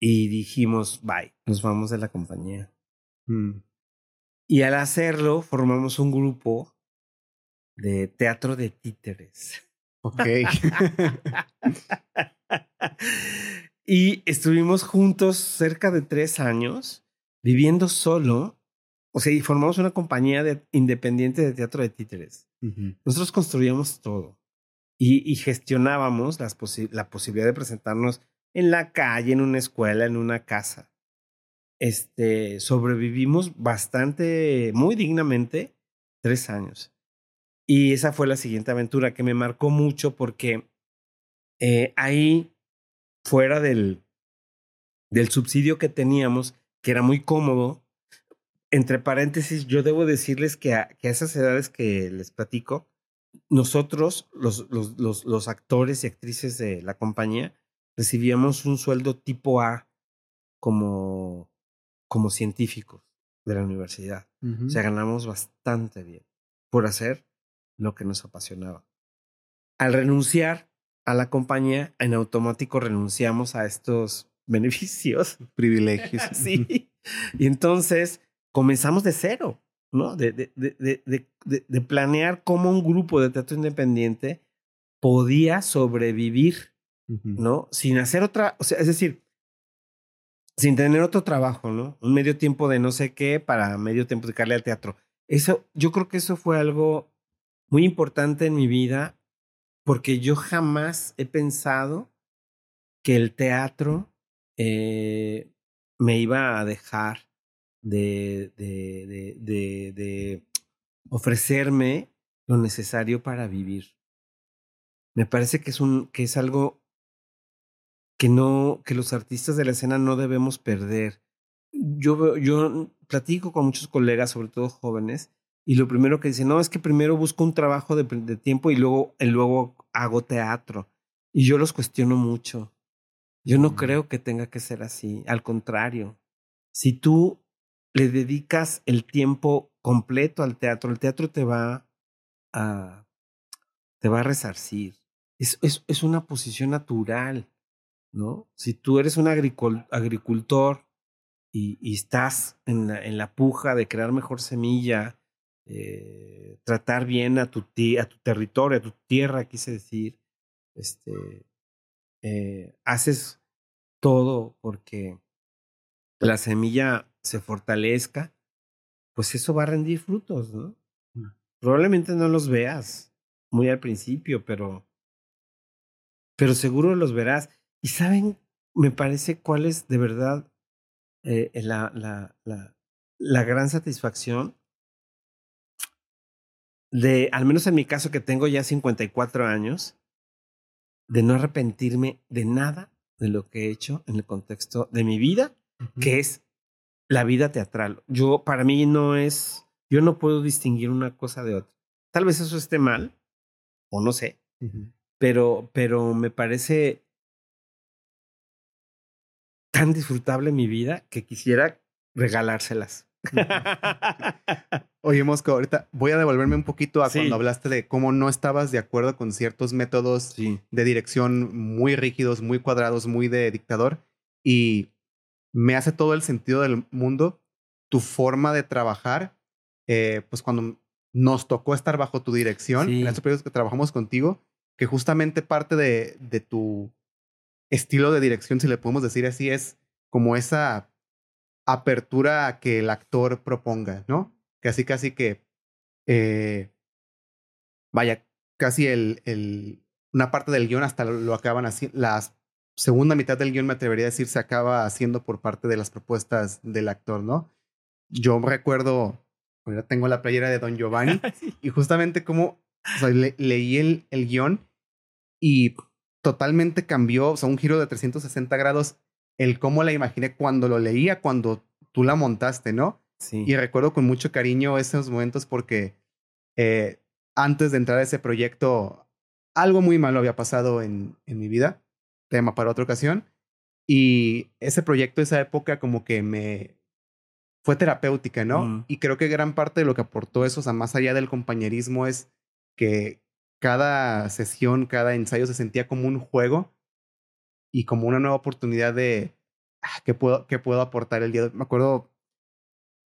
y dijimos, bye, nos vamos de la compañía. Mm. Y al hacerlo, formamos un grupo de teatro de títeres. Ok. y estuvimos juntos cerca de tres años, viviendo solo. O sea, y formamos una compañía de, independiente de teatro de títeres. Uh -huh. Nosotros construíamos todo y, y gestionábamos las posi la posibilidad de presentarnos en la calle, en una escuela, en una casa. Este, sobrevivimos bastante, muy dignamente, tres años. Y esa fue la siguiente aventura que me marcó mucho porque eh, ahí, fuera del, del subsidio que teníamos, que era muy cómodo, entre paréntesis, yo debo decirles que a, que a esas edades que les platico, nosotros, los, los, los, los, actores y actrices de la compañía, recibíamos un sueldo tipo A como, como científicos de la universidad. Uh -huh. O sea, ganamos bastante bien por hacer lo que nos apasionaba. Al renunciar a la compañía, en automático renunciamos a estos beneficios. Privilegios. sí. Y entonces comenzamos de cero, ¿no? De, de, de, de, de planear cómo un grupo de teatro independiente podía sobrevivir, uh -huh. ¿no? Sin hacer otra, o sea, es decir, sin tener otro trabajo, ¿no? Un medio tiempo de no sé qué para medio tiempo dedicarle al teatro. Eso, yo creo que eso fue algo muy importante en mi vida porque yo jamás he pensado que el teatro eh, me iba a dejar de, de, ofrecerme lo necesario para vivir. Me parece que es, un, que es algo que, no, que los artistas de la escena no debemos perder. Yo, yo platico con muchos colegas, sobre todo jóvenes, y lo primero que dicen, no, es que primero busco un trabajo de, de tiempo y luego, y luego hago teatro. Y yo los cuestiono mucho. Yo no creo que tenga que ser así. Al contrario, si tú le dedicas el tiempo completo al teatro, el teatro te va a, te va a resarcir. Es, es, es una posición natural, ¿no? Si tú eres un agricul agricultor y, y estás en la, en la puja de crear mejor semilla, eh, tratar bien a tu, a tu territorio, a tu tierra, quise decir, este, eh, haces todo porque la semilla se fortalezca, pues eso va a rendir frutos, ¿no? Probablemente no los veas muy al principio, pero, pero seguro los verás. Y saben, me parece cuál es de verdad eh, la, la, la, la gran satisfacción de, al menos en mi caso que tengo ya 54 años, de no arrepentirme de nada de lo que he hecho en el contexto de mi vida, que es la vida teatral. Yo, para mí no es, yo no puedo distinguir una cosa de otra. Tal vez eso esté mal, o no sé, pero, pero me parece tan disfrutable mi vida que quisiera regalárselas. Oye, Mosco, ahorita voy a devolverme un poquito a cuando hablaste de cómo no estabas de acuerdo con ciertos métodos de dirección muy rígidos, muy cuadrados, muy de dictador. Y me hace todo el sentido del mundo tu forma de trabajar. Eh, pues cuando nos tocó estar bajo tu dirección, en estos periodos que trabajamos contigo, que justamente parte de, de tu estilo de dirección, si le podemos decir así, es como esa apertura a que el actor proponga, ¿no? Casi, casi que, eh, vaya, casi el, el, una parte del guion hasta lo, acaban así, la segunda mitad del guion me atrevería a decir se acaba haciendo por parte de las propuestas del actor, ¿no? Yo recuerdo, ya tengo la playera de Don Giovanni y justamente como leí el, el guion y totalmente cambió, o sea, un giro de 360 grados el cómo la imaginé cuando lo leía, cuando tú la montaste, ¿no? Sí. Y recuerdo con mucho cariño esos momentos porque eh, antes de entrar a ese proyecto, algo muy malo había pasado en, en mi vida, tema para otra ocasión. Y ese proyecto, esa época, como que me fue terapéutica, ¿no? Mm. Y creo que gran parte de lo que aportó eso, o sea, más allá del compañerismo, es que cada sesión, cada ensayo se sentía como un juego y como una nueva oportunidad de ah, qué puedo, qué puedo aportar el día de hoy. Me acuerdo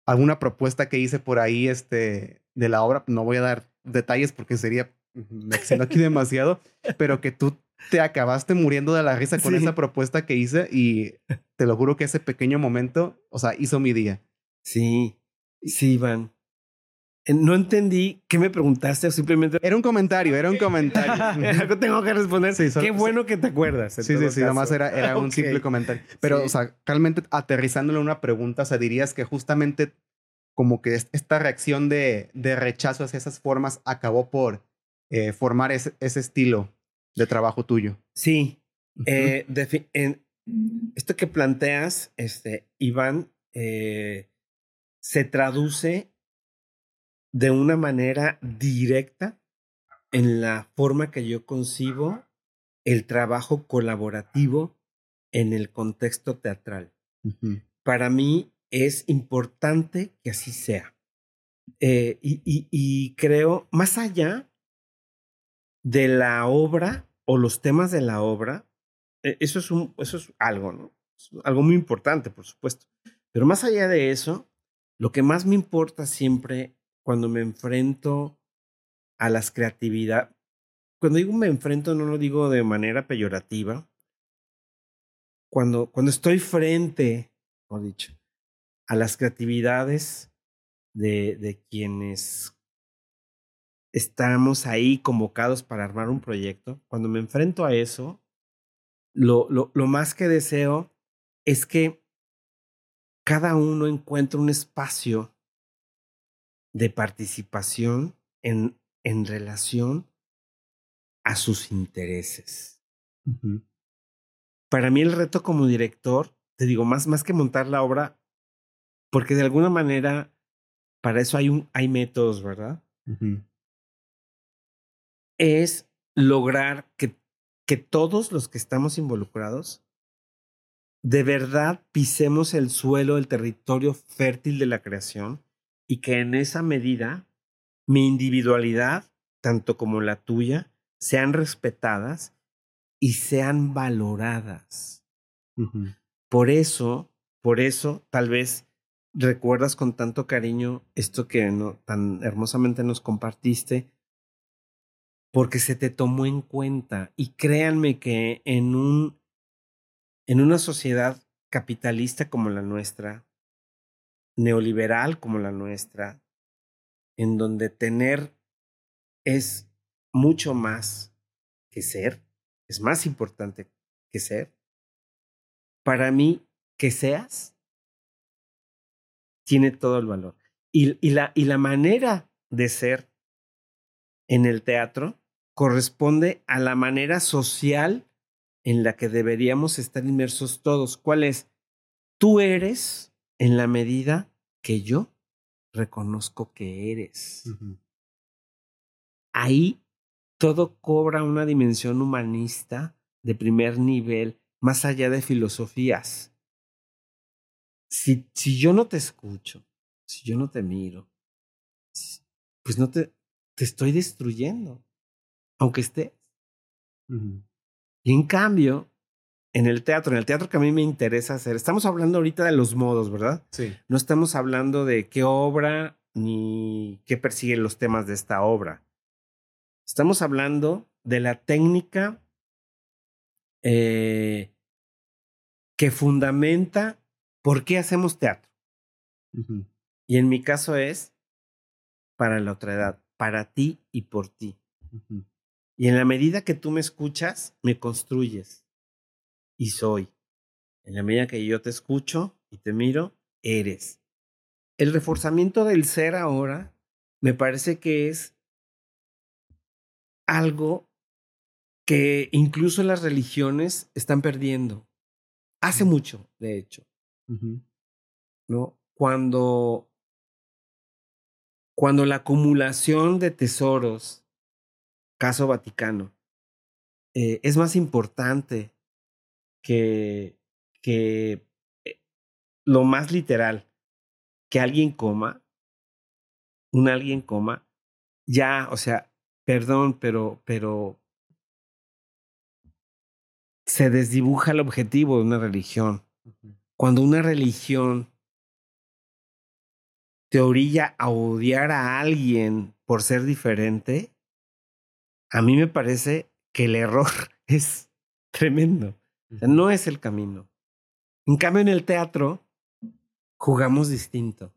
alguna propuesta que hice por ahí este, de la obra, no voy a dar detalles porque sería, me extiendo aquí demasiado, pero que tú te acabaste muriendo de la risa con esa propuesta que hice y te lo juro que ese pequeño momento, o sea, hizo mi día. Sí, sí, Iván. Eh, no entendí qué me preguntaste o simplemente. Era un comentario, era un comentario. tengo que responder. Sí, qué bueno que te acuerdas. Sí, sí, sí, nomás era, era un simple comentario. Pero, o sea, realmente aterrizándole una pregunta, o sea, dirías que justamente como que esta reacción de, de rechazo hacia esas formas acabó por eh, formar ese, ese, estilo de trabajo tuyo. Sí. eh, en esto que planteas, este, Iván, eh, se traduce de una manera directa en la forma que yo concibo el trabajo colaborativo en el contexto teatral. Para mí es importante que así sea. Eh, y, y, creo, más allá de la obra o los temas de la obra, e, eso es, un, eso es algo, ¿no? algo muy importante, por supuesto. Pero más allá de eso, lo que más me importa siempre cuando me enfrento a las creatividades, cuando digo me enfrento no lo digo de manera peyorativa, cuando, cuando estoy frente, o dicho, a las creatividades de, de quienes estamos ahí convocados para armar un proyecto, cuando me enfrento a eso, lo, lo, lo más que deseo es que cada uno encuentre un espacio de participación en, en relación a sus intereses. Para mí el reto como director, te digo, más, más que montar la obra, porque de alguna manera para eso hay, un, hay métodos, ¿verdad? Es lograr que, que todos los que estamos involucrados de verdad pisemos el suelo, el territorio fértil de la creación y que en esa medida mi individualidad, tanto como la tuya, sean respetadas y sean valoradas. Por eso, por eso, tal vez recuerdas con tanto cariño esto que no, tan hermosamente nos compartiste, porque se te tomó en cuenta. Y créanme que en un en una sociedad capitalista como la nuestra, neoliberal como la nuestra, en donde tener es mucho más que ser, es más importante que ser. Para mí, que seas tiene todo el valor. Y, la, y la manera de ser en el teatro corresponde a la manera social en la que deberíamos estar inmersos todos. ¿Cuál es? Tú eres en la medida que yo reconozco que eres. Ahí todo cobra una dimensión humanista de primer nivel, más allá de filosofías. Si, si yo no te escucho, si yo no te miro, pues no te, te estoy destruyendo, aunque estés. Y en cambio, en el teatro, en el teatro que a mí me interesa hacer, estamos hablando ahorita de los modos, ¿verdad? Sí. No estamos hablando de qué obra ni qué persiguen los temas de esta obra. Estamos hablando de la técnica eh, que fundamenta por qué hacemos teatro. Y en mi caso es para la otra edad, para ti y por ti. Y en la medida que tú me escuchas, me construyes. Y soy. En la medida que yo te escucho y te miro, eres. El reforzamiento del ser ahora me parece que es algo que incluso las religiones están perdiendo. Hace mucho, de hecho. ¿No? Cuando, cuando la acumulación de tesoros caso Vaticano, eh, es más importante que, que eh, lo más literal, que alguien coma, un alguien coma, ya, o sea, perdón, pero, pero se desdibuja el objetivo de una religión. Cuando una religión te orilla a odiar a alguien por ser diferente, a mí me parece que el error es tremendo. No es el camino. En cambio, en el teatro, jugamos distinto.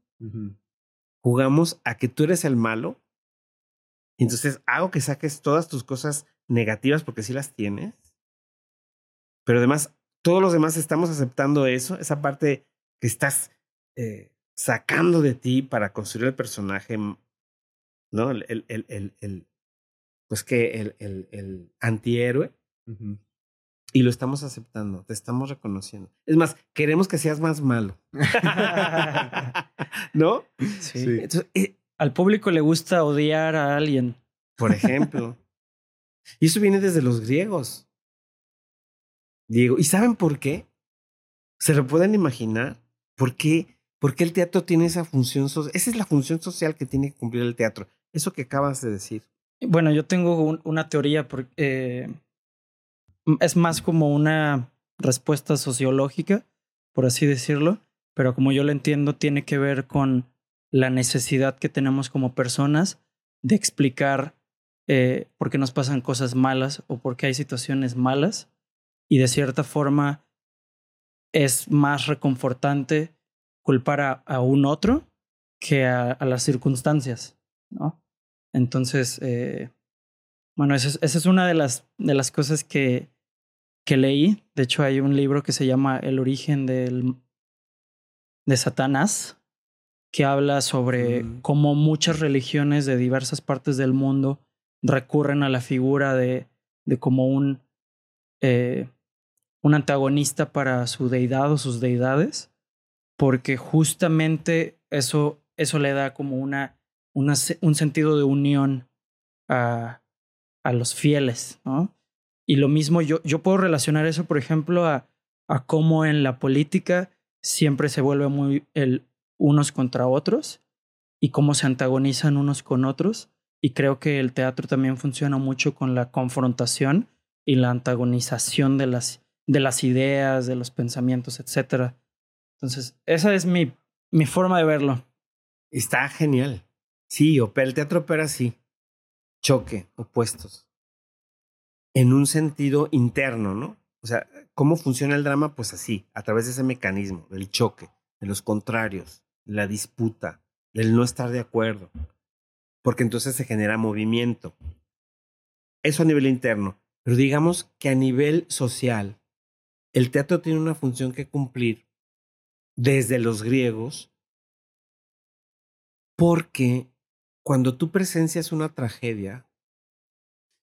Jugamos a que tú eres el malo. Y entonces hago que saques todas tus cosas negativas porque sí las tienes. Pero además, todos los demás estamos aceptando eso, esa parte que estás eh, sacando de ti para construir el personaje, ¿no? El, el, el, el, pues que el, el, el antihéroe. Y lo estamos aceptando, te estamos reconociendo. Es más, queremos que seas más malo. ¿No? Sí. Eh, Al público le gusta odiar a alguien. Por ejemplo. y eso viene desde los griegos. Diego, ¿y saben por qué? ¿Se lo pueden imaginar? ¿Por qué? ¿Por qué el teatro tiene esa función social? Esa es la función social que tiene que cumplir el teatro. Eso que acabas de decir. Bueno, yo tengo una teoría, porque, eh, es más como una respuesta sociológica, por así decirlo, pero como yo lo entiendo, tiene que ver con la necesidad que tenemos como personas de explicar eh, por qué nos pasan cosas malas o por qué hay situaciones malas y de cierta forma es más reconfortante culpar a, a un otro que a, a las circunstancias, ¿no? Entonces, eh, bueno, esa es, esa es, una de las, de las cosas que, que leí. De hecho, hay un libro que se llama El origen del, de Satanás, que habla sobre mm. cómo muchas religiones de diversas partes del mundo recurren a la figura de, de como un, eh, un antagonista para su deidad o sus deidades, porque justamente eso, eso le da como una un sentido de unión a, a los fieles, ¿no? Y lo mismo, yo, yo puedo relacionar eso, por ejemplo, a, a cómo en la política siempre se vuelve muy el unos contra otros y cómo se antagonizan unos con otros. Y creo que el teatro también funciona mucho con la confrontación y la antagonización de las, de las ideas, de los pensamientos, etc. Entonces, esa es mi, mi forma de verlo. Está genial. Sí, el teatro opera así. Choque, opuestos. En un sentido interno, ¿no? O sea, ¿cómo funciona el drama? Pues así, a través de ese mecanismo, del choque, de los contrarios, de la disputa, del no estar de acuerdo. porque entonces se genera movimiento. Eso a nivel interno. Pero digamos que a nivel social, el teatro tiene una función que cumplir desde los griegos, porque cuando tú presencias una tragedia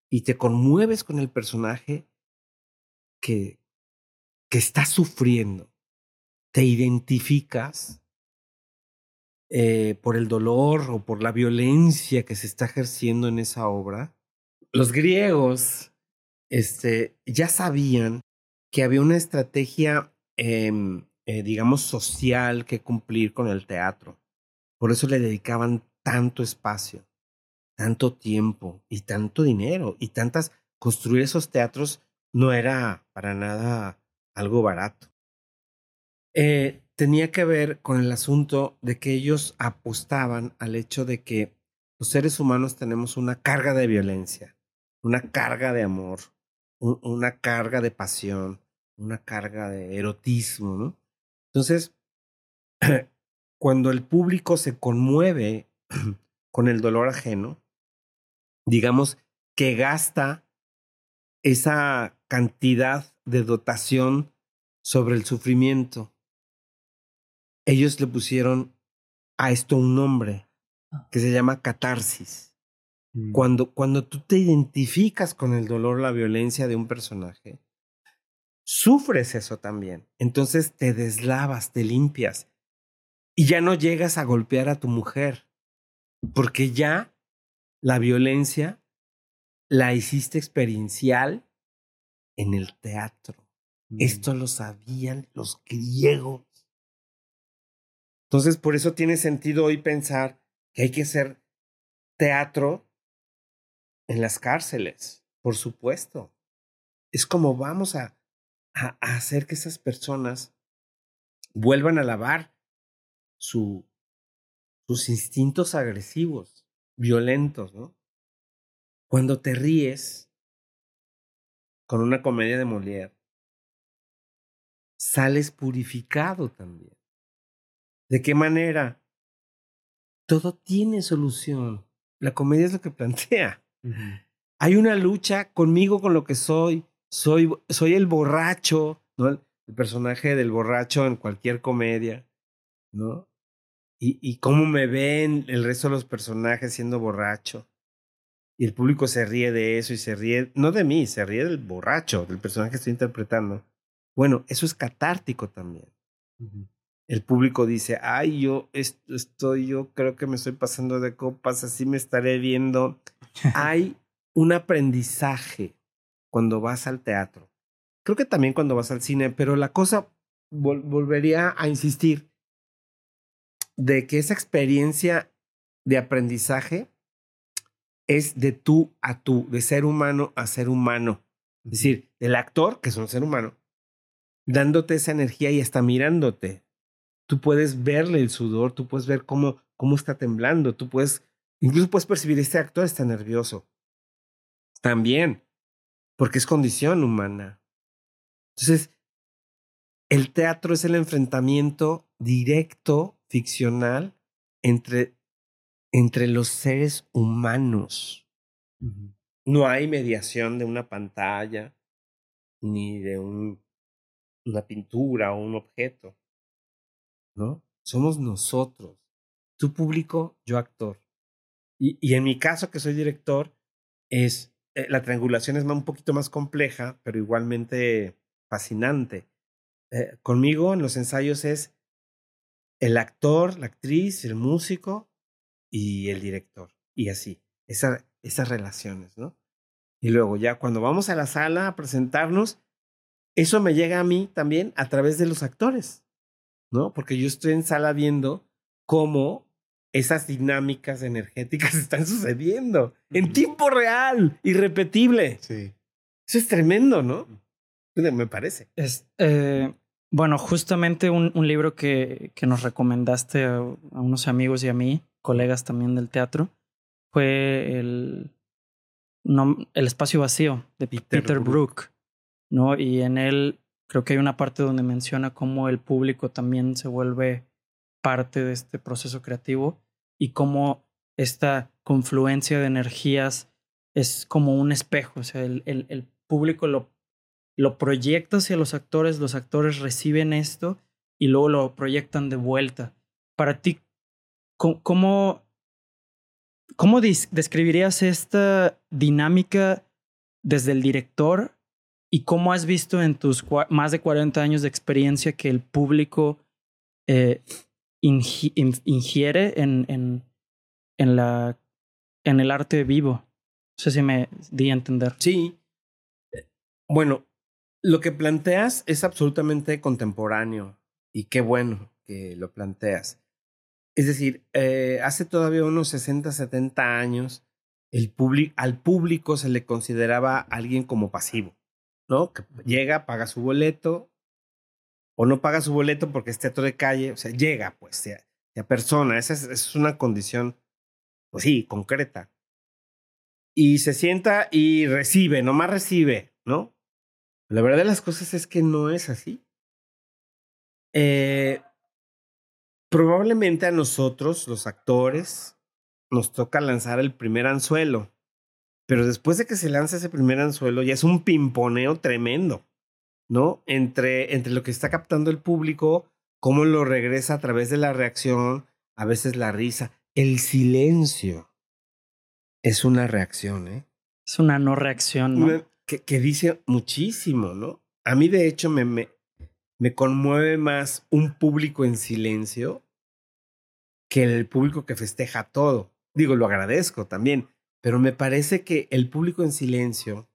y te conmueves con el personaje que, que está sufriendo, te identificas eh, por el dolor o por la violencia que se está ejerciendo en esa obra, los griegos este, ya sabían que había una estrategia, em, eh, digamos, social que cumplir con el teatro. Por eso le dedicaban tanto espacio, tanto tiempo y tanto dinero y tantas... Construir esos teatros no era para nada algo barato. Eh, tenía que ver con el asunto de que ellos apostaban al hecho de que los seres humanos tenemos una carga de violencia, una carga de amor, una carga de pasión, una carga de erotismo. Entonces, cuando el público se conmueve con el dolor ajeno, digamos que gasta esa cantidad de dotación sobre el sufrimiento. Ellos le pusieron a esto un nombre que se llama catarsis. Mm. Cuando, cuando tú te identificas con el dolor, la violencia de un personaje, sufres eso también. Entonces te deslavas, te limpias y ya no llegas a golpear a tu mujer, porque ya la violencia la hiciste experiencial en el teatro. Mm. Esto lo sabían los griegos. Entonces, por eso tiene sentido hoy pensar que hay que hacer teatro en las cárceles, por supuesto. Es como vamos a, a, hacer que esas personas vuelvan a lavar su, sus instintos agresivos, violentos, ¿no? Cuando te ríes con una comedia de Molière, sales purificado también. ¿De qué manera? Todo tiene solución. La comedia es lo que plantea. Hay una lucha conmigo con lo que soy. Soy, soy el borracho, ¿no? El, personaje del borracho en cualquier comedia, ¿no? Y, y cómo me ven el resto de los personajes siendo borracho. Y el público se ríe de eso y se ríe, no de mí, se ríe del borracho, del personaje que estoy interpretando. Bueno, eso es catártico también. El público dice, ay, yo estoy, yo creo que me estoy pasando de copas, así me estaré viendo. Hay un aprendizaje cuando vas al teatro. Creo que también cuando vas al cine, pero la cosa volvería a insistir de que esa experiencia de aprendizaje es de tú a tú, de ser humano a ser humano. Es decir, el actor, que es un ser humano, dándote esa energía y está mirándote. Tú puedes verle el sudor, tú puedes ver cómo, cómo está temblando, tú puedes, incluso puedes percibir, este actor está nervioso. También, porque es condición humana. Entonces, el teatro es el enfrentamiento directo, ficcional, entre, entre los seres humanos. No hay mediación de una pantalla, ni de un una pintura o un objeto, ¿no? Somos nosotros, tu público, yo actor. Y, y en mi caso, que soy director, es eh, la triangulación es un poquito más compleja, pero igualmente fascinante. Eh, conmigo en los ensayos es el actor, la actriz, el músico y el director. Y así, esa, esas relaciones, ¿no? Y luego ya cuando vamos a la sala a presentarnos, eso me llega a mí también a través de los actores, ¿no? Porque yo estoy en sala viendo cómo esas dinámicas energéticas están sucediendo en tiempo real, irrepetible. Sí. Eso es tremendo, ¿no? Me parece. Es, eh, bueno, justamente un, un libro que, que, nos recomendaste a, unos amigos y a mí, colegas también del teatro, fue el, el espacio vacío de Peter, Brook. ¿no? Y en él creo que hay una parte donde menciona cómo el público también se vuelve parte de este proceso creativo y cómo esta confluencia de energías es como un espejo, o sea, el, el, el público lo, lo proyecta hacia los actores, los actores reciben esto y luego lo proyectan de vuelta. Para ti, ¿cómo, cómo describirías esta dinámica desde el director y cómo has visto en tus más de 40 años de experiencia que el público eh, ingiere en, en, en, la, en el arte vivo? No sé si me di a entender. Sí. Bueno, lo que planteas es absolutamente contemporáneo y qué bueno que lo planteas. Es decir, eh, hace todavía unos 60, 70 años, el al público se le consideraba alguien como pasivo, ¿no? Que llega, paga su boleto, o no paga su boleto porque es teatro de calle, o sea, llega, pues, sea, sea persona, esa es, esa es una condición, pues sí, concreta. Y se sienta y recibe, nomás recibe, ¿no? La verdad de las cosas es que no es así. Eh, probablemente a nosotros, los actores, nos toca lanzar el primer anzuelo. Pero después de que se lanza ese primer anzuelo, ya es un pimponeo tremendo, ¿no? Entre, entre lo que está captando el público, cómo lo regresa a través de la reacción, a veces la risa. El silencio es una reacción, ¿eh? Es una no reacción, ¿no? Que, dice muchísimo, ¿no? A mí, de hecho, me, me, me conmueve más un público en silencio que el público que festeja todo. Digo, lo agradezco también, pero me parece que el público en silencio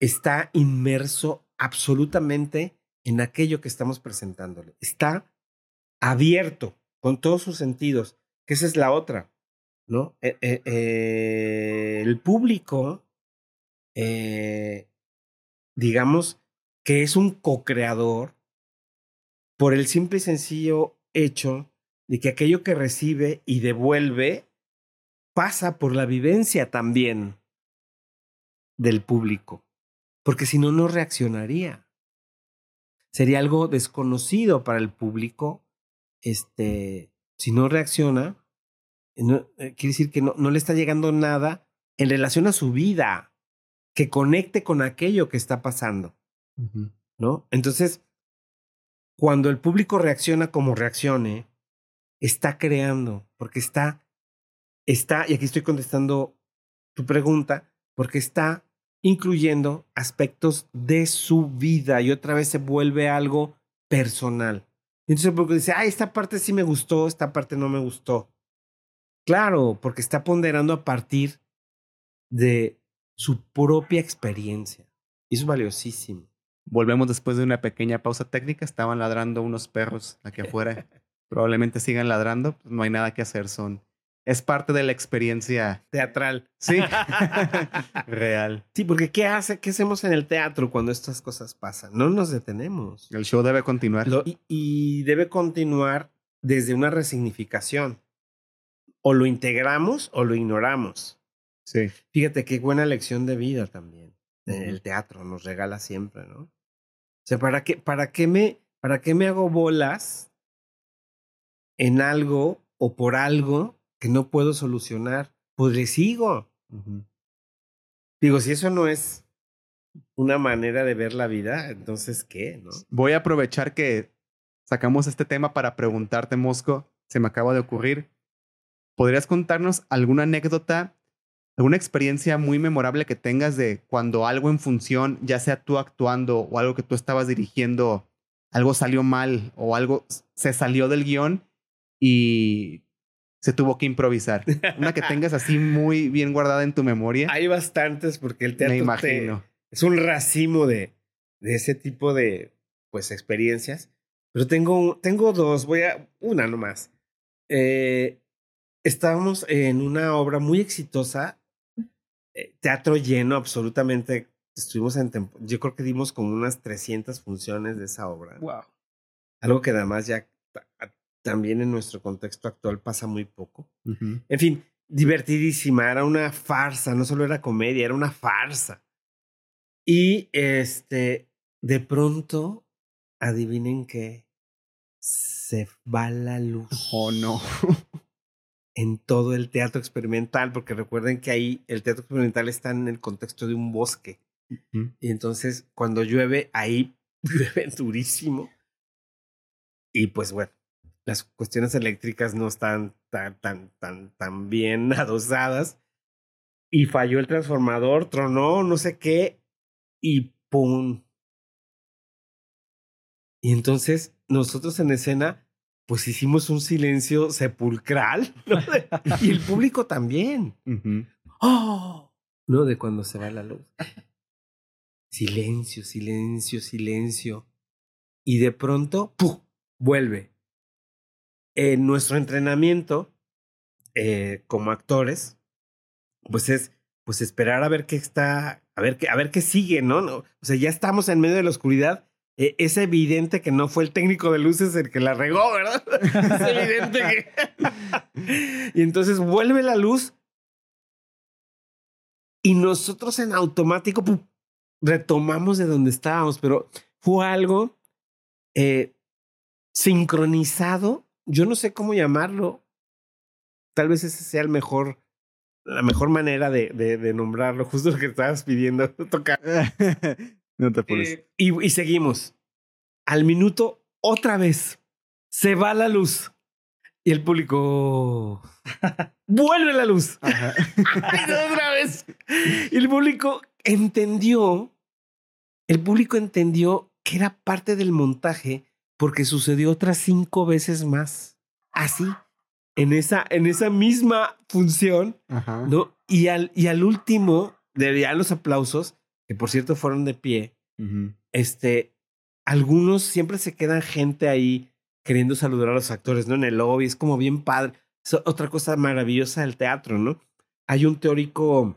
está inmerso absolutamente en aquello que estamos presentándole. Está abierto con todos sus sentidos, que esa es la otra, ¿no? Eh, eh, eh, el público, digamos, que es un co-creador por el simple y sencillo hecho de que aquello que recibe y devuelve pasa por la vivencia también del público, porque si no, no reaccionaría. Sería algo desconocido para el público. Este, si no reacciona, eh, quiere decir que no, no le está llegando nada en relación a su vida que conecte con aquello que está pasando. ¿No? Entonces, cuando el público reacciona como reaccione, está creando, porque está, está, y aquí estoy contestando tu pregunta, porque está incluyendo aspectos de su vida y otra vez se vuelve algo personal. Entonces el público dice, ah, esta parte sí me gustó, esta parte no me gustó. Claro, porque está ponderando a partir de su propia experiencia. Y eso es valiosísimo. Volvemos después de una pequeña pausa técnica. Estaban ladrando unos perros aquí afuera. Probablemente sigan ladrando. Pues no hay nada que hacer. Son. Es parte de la experiencia teatral. Sí. Real. Sí, porque ¿qué hace? ¿Qué hacemos en el teatro cuando estas cosas pasan? No nos detenemos. El show debe continuar. y, y debe continuar desde una resignificación. O lo integramos o lo ignoramos. Sí. Fíjate qué buena lección de vida también. El teatro nos regala siempre, ¿no? O sea, ¿para qué, para qué, me, para qué me hago bolas en algo o por algo que no puedo solucionar? Pues le sigo. Digo, si eso no es una manera de ver la vida, entonces ¿qué? ¿no? Voy a aprovechar que sacamos este tema para preguntarte, Mosco. Se me acaba de ocurrir. ¿Podrías contarnos alguna anécdota ¿Alguna experiencia muy memorable que tengas de cuando algo en función, ya sea tú actuando o algo que tú estabas dirigiendo, algo salió mal o algo se salió del guion y se tuvo que improvisar? Una que tengas así muy bien guardada en tu memoria. Hay bastantes porque el teatro imagino. es un racimo de, de ese tipo de pues experiencias. Pero tengo, tengo dos, voy a una nomás. Eh, estábamos en una obra muy exitosa teatro lleno absolutamente. Estuvimos en yo creo que dimos como unas 300 funciones de esa obra. Wow. Algo que además ya también en nuestro contexto actual pasa muy poco. En fin, divertidísima, era una farsa, no solo era comedia, era una farsa. Y este, de pronto, adivinen qué, se va la luz. Oh no. en todo el teatro experimental, porque recuerden que ahí el teatro experimental está en el contexto de un bosque. Y entonces cuando llueve, ahí llueve durísimo. Y pues bueno, las cuestiones eléctricas no están tan, tan, tan, tan bien adosadas. Y falló el transformador, tronó, no sé qué, y ¡pum! Y entonces nosotros en escena pues hicimos un silencio sepulcral, ¿no? y el público también. ¡Oh! ¿No? De cuando se va la luz. Silencio, silencio, silencio. Y de pronto, ¡pum! vuelve. En nuestro entrenamiento, eh, como actores, pues es pues esperar a ver qué está, a ver qué, a ver qué sigue, ¿no? ¿no? O sea, ya estamos en medio de la oscuridad e, es evidente que no fue el técnico de luces el que la regó, ¿verdad? es evidente que... y entonces vuelve la luz y nosotros en automático retomamos de donde estábamos, pero fue algo eh, sincronizado, yo no sé cómo llamarlo, tal vez ese sea el mejor, la mejor manera de, de, de nombrarlo, justo lo que estabas pidiendo tocar. No te eh, y, y seguimos. Al minuto, otra vez, se va la luz. Y el público vuelve la luz. otra vez. Y el público entendió, el público entendió que era parte del montaje porque sucedió otras cinco veces más. Así, en esa, en esa misma función, ¿no? Y al, y al último, de ya los aplausos, que por cierto fueron de pie, este, algunos siempre se quedan gente ahí queriendo saludar a los actores, ¿no? En el lobby, es como bien padre. Es otra cosa maravillosa del teatro, ¿no? Hay un teórico,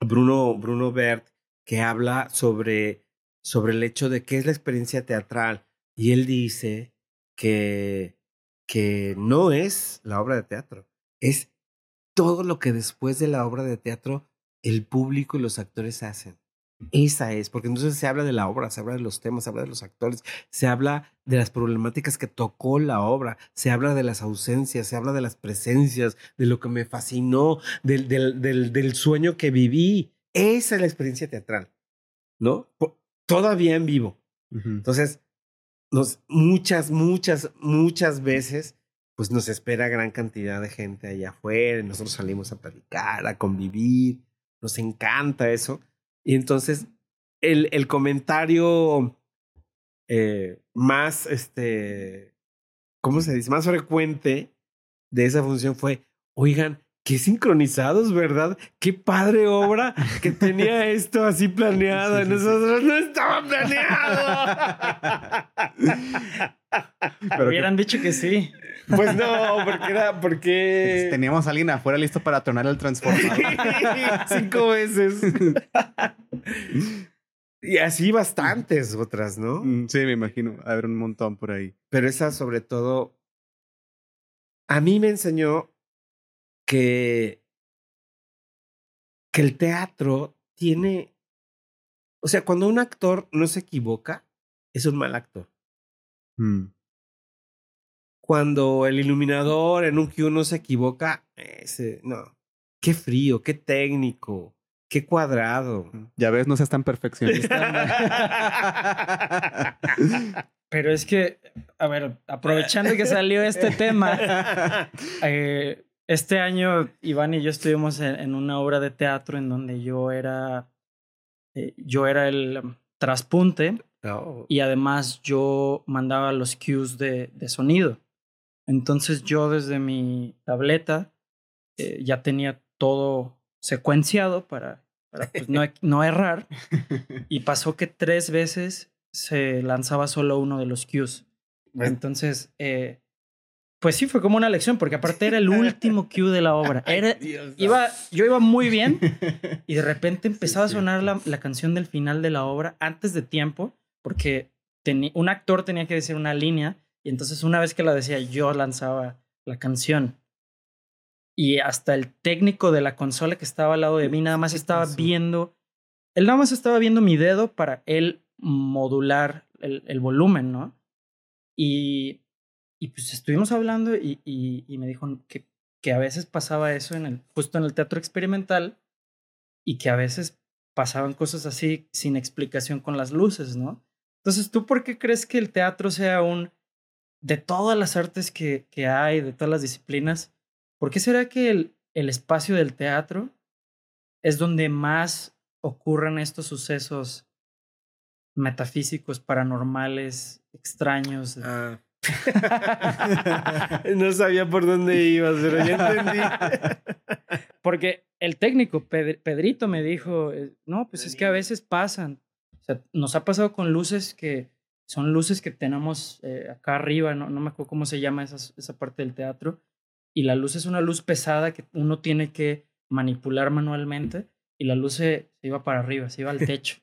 Bruno, Bruno Bert, que habla sobre, sobre el hecho de qué es la experiencia teatral. Y él dice que, que no es la obra de teatro, es todo lo que después de la obra de teatro el público y los actores hacen. Esa es, porque entonces se habla de la obra, se habla de los temas, se habla de los actores, se habla de las problemáticas que tocó la obra, se habla de las ausencias, se habla de las presencias, de lo que me fascinó, del, del, del, del sueño que viví. Esa es la experiencia teatral, ¿no? Todavía en vivo. Entonces, nos, muchas, muchas, muchas veces, pues nos espera gran cantidad de gente allá afuera, y nosotros salimos a platicar, a convivir, nos encanta eso. Y entonces el, el comentario eh, más, este, ¿cómo se dice? Más frecuente de esa función fue, oigan, qué sincronizados, ¿verdad? Qué padre obra que tenía esto así planeado. Nosotros no estaba planeado. Pero hubieran dicho que sí. Pues no, porque era porque teníamos a alguien afuera listo para tronar el transformador. Cinco veces. y así bastantes otras, ¿no? Mm, sí, me imagino. A ver un montón por ahí. Pero esa sobre todo a mí me enseñó que que el teatro tiene o sea, cuando un actor no se equivoca, es un mal actor. Mm cuando el iluminador en un Q1 se equivoca, ese, no. Qué frío, qué técnico, qué cuadrado. Ya ves, no seas tan perfeccionista. Pero es que, a ver, aprovechando que salió este tema, eh, este año Iván y yo estuvimos en, una obra de teatro en donde yo era, eh, yo era el traspunte oh. y además yo mandaba los cues de, de sonido. Entonces yo desde mi tableta eh, ya tenía todo secuenciado para, para pues, no, no, errar. Y pasó que tres veces se lanzaba solo uno de los cues. Entonces, eh, pues sí, fue como una lección, porque aparte era el último cue de la obra. Era, iba, yo iba muy bien y de repente empezaba a sonar la, la, canción del final de la obra antes de tiempo, porque un actor tenía que decir una línea y entonces una vez que la decía, yo lanzaba la canción. Y hasta el técnico de la consola que estaba al lado de mí nada más estaba viendo, él nada más estaba viendo mi dedo para él modular el, el volumen, ¿no? Y, y pues estuvimos hablando y, y, y me dijo, ¿qué, que a veces pasaba eso en el, justo en el teatro experimental y que a veces pasaban cosas así sin explicación con las luces, ¿no? Entonces, ¿tú por qué crees que el teatro sea un, de todas las artes que, que hay, de todas las disciplinas, ¿por qué será que el, el espacio del teatro es donde más ocurren estos sucesos metafísicos, paranormales, extraños? Ah. no sabía por dónde ibas, pero ya entendí. Porque el técnico, Pedrito, me dijo, eh, no, pues es que a veces pasan. O sea, nos ha pasado con luces que son luces que tenemos eh, acá arriba, no, no me acuerdo cómo se llama esa, esa parte del teatro. Y la luz es una luz pesada que uno tiene que manipular manualmente y la luz se, iba para arriba, se iba al techo.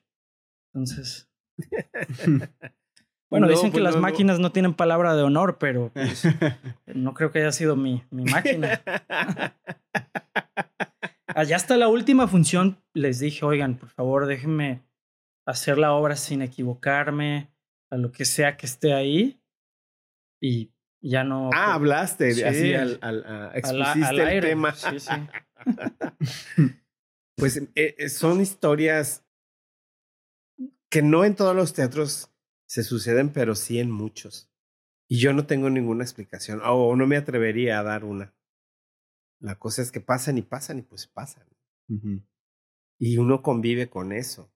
Entonces... Bueno, dicen que pues las máquinas no. tienen palabra de honor, pero pues, no creo que haya sido mi, mi máquina. Allá hasta la última función les dije, oigan, por favor, déjenme hacer la obra sin equivocarme, a lo que sea que esté ahí. Y ya no. Ah, hablaste, así al, al, expusiste el tema. Sí, sí. pues eh, eh, son historias que no en todos los teatros se suceden, pero sí en muchos. Y yo no tengo ninguna explicación, o no me atrevería a dar una. La cosa es que pasan y pasan y pues pasan. Y uno convive con eso.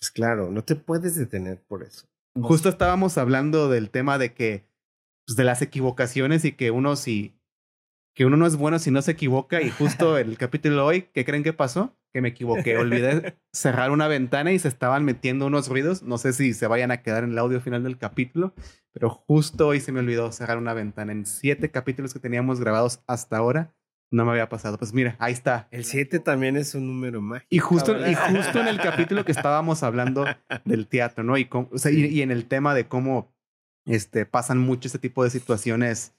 Pues claro, no te puedes detener por eso. Justo estábamos hablando del tema de que, pues de las equivocaciones y que uno si, que uno no es bueno si no se equivoca y justo el capítulo de hoy, ¿qué creen que pasó? que me equivoqué. Olvidé cerrar una ventana y se estaban metiendo unos ruidos. No sé si se vayan a quedar en el audio final del capítulo, pero justo hoy se me olvidó cerrar una ventana. En siete capítulos que teníamos grabados hasta ahora, no me había pasado. Pues mira, ahí está. El siete también es un número mágico. Y justo, y justo en el capítulo que estábamos hablando del teatro, ¿no? Y, y, en el tema de cómo este, pasan mucho este tipo de situaciones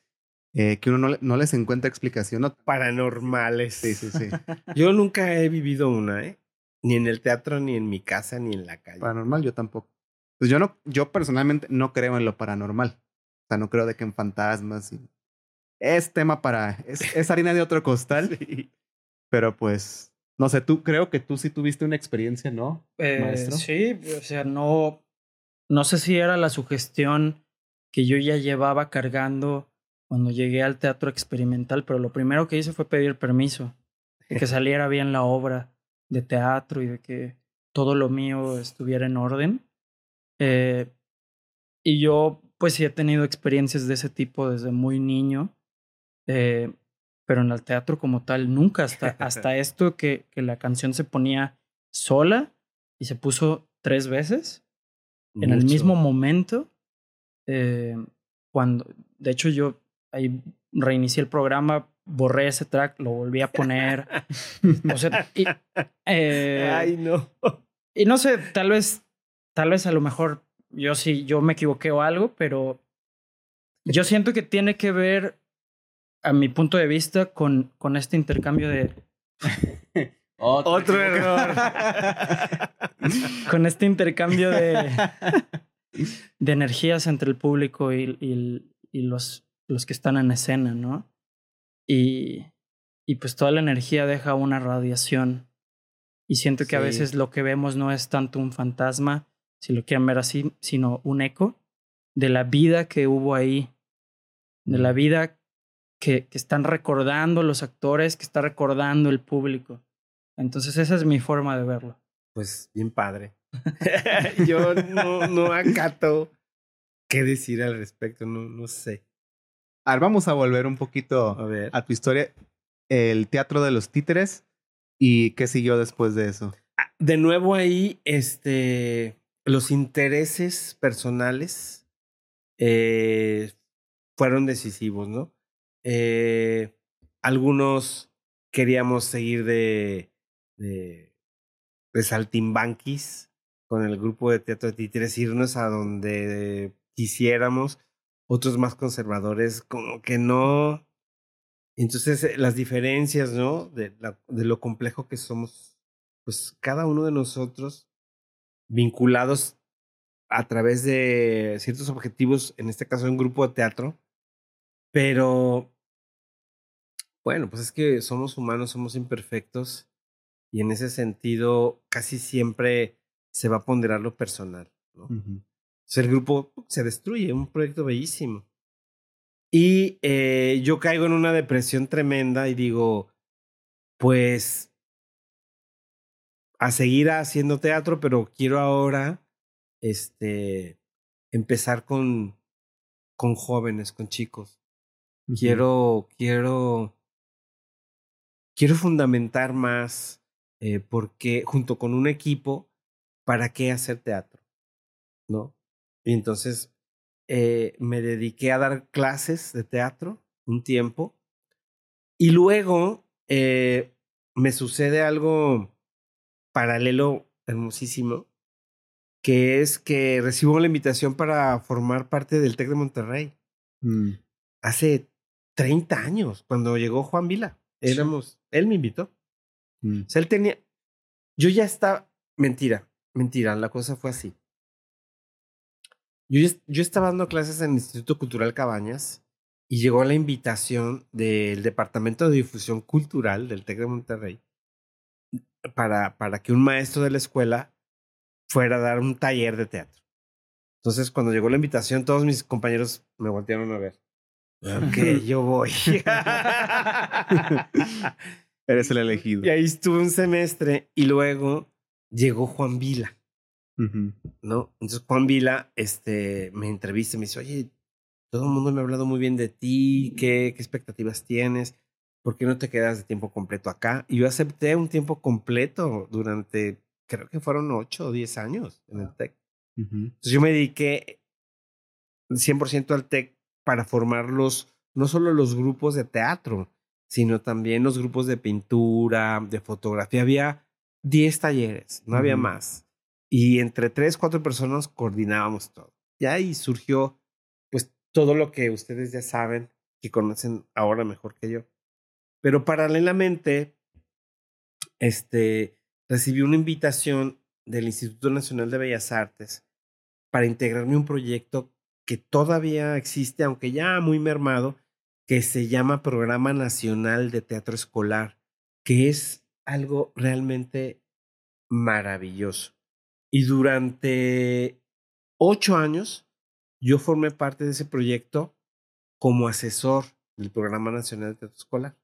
eh, que uno no, les encuentra explicación. ¿no? Paranormales. Sí, sí, sí. yo nunca he vivido una, ¿eh? Ni en el teatro, ni en mi casa, ni en la calle. Paranormal, yo tampoco. Pues yo no, yo personalmente no creo en lo paranormal. O sea, no creo de que en fantasmas. Y... Es tema para. Es, harina de otro costal. Pero pues. No sé, tú creo que tú sí tuviste una experiencia, ¿no? Eh, maestro? Sí, o sea, no. No sé si era la sugestión que yo ya llevaba cargando cuando llegué al teatro experimental, pero lo primero que hice fue pedir permiso, de que saliera bien la obra de teatro y de que todo lo mío estuviera en orden. Eh, y yo, pues sí he tenido experiencias de ese tipo desde muy niño, eh, pero en el teatro como tal, nunca, hasta, hasta esto que, que la canción se ponía sola y se puso tres veces en el mismo momento. Eh, cuando, de hecho, yo ahí reinicié el programa, borré ese track, lo volví a poner. o sea, y, eh, Ay, no. Y no sé, tal vez, tal vez a lo mejor yo sí, yo me equivoqué o algo, pero yo siento que tiene que ver, a mi punto de vista, con, con este intercambio de... Otro, error. con este intercambio de, de energías entre el público y, y, y los los que están en escena, ¿no? Y, y pues toda la energía deja una radiación. Y siento que a veces lo que vemos no es tanto un fantasma, si lo quieren ver así, sino un eco de la vida que hubo ahí, de la vida que, que están recordando los actores, que está recordando el público. Entonces esa es mi forma de verlo. Pues bien padre. Yo no, no acato qué decir al respecto, no, no sé. A ver, vamos a volver un poquito a, tu historia. El teatro de los títeres y qué siguió después de eso. Ah, de nuevo ahí, este, los intereses personales eh, fueron decisivos, ¿no? Eh, algunos queríamos seguir de, de, saltimbanquis con el grupo de teatro de títeres, irnos a donde quisiéramos otros más conservadores, como que no. Entonces, eh, las diferencias, ¿no? De, de lo complejo que somos, pues cada uno de nosotros vinculados a través de ciertos objetivos, en este caso un grupo de teatro, pero Bueno, pues es que somos humanos, somos imperfectos y en ese sentido casi siempre se va a ponderar lo personal. ¿no? el grupo se destruye, un proyecto bellísimo. Y eh, yo caigo en una depresión tremenda y digo, pues, a seguir haciendo teatro, pero quiero ahora, este, empezar con, con jóvenes, con chicos. Quiero, quiero, quiero fundamentar más, eh, porque junto con un equipo, ¿para qué hacer teatro? ¿No? Y entonces eh, me dediqué a dar clases de teatro un tiempo. Y luego eh, me sucede algo paralelo hermosísimo, que es que recibo la invitación para formar parte del TEC de Monterrey. Mm. Hace 30 años, cuando llegó Juan Vila. Éramos, él me invitó. Mm. O sea, él tenía, yo ya estaba, mentira, mentira, la cosa fue así. Yo, yo estaba dando clases en el Instituto Cultural Cabañas y llegó la invitación del Departamento de Difusión Cultural del TEC de Monterrey para, para que un maestro de la escuela fuera a dar un taller de teatro. Entonces, cuando llegó la invitación, todos mis compañeros me voltearon a ver. Ok, yo voy. Eres el elegido. Y ahí estuve un semestre y luego llegó Juan Vila. ¿no? Entonces Juan Vila este, me entrevista y me dice, oye, todo el mundo me ha hablado muy bien de ti, ¿qué, qué expectativas tienes? ¿Por qué no te quedas de tiempo completo acá? Y yo acepté un tiempo completo durante, creo que fueron ocho o diez años en el TEC. Entonces yo me dediqué 100% al TEC para formarlos, no solo los grupos de teatro, sino también los grupos de pintura, de fotografía. Había 10 talleres, no había más. Y entre tres, cuatro personas coordinábamos todo. Y ahí surgió, pues, todo lo que ustedes ya saben, que conocen ahora mejor que yo. Pero paralelamente, este, recibí una invitación del Instituto Nacional de Bellas Artes para integrarme un proyecto que todavía existe, aunque ya muy mermado, que se llama Programa Nacional de Teatro Escolar, que es algo realmente maravilloso. Y durante ocho años yo formé parte de ese proyecto como asesor del Programa Nacional de Teatro Escolar.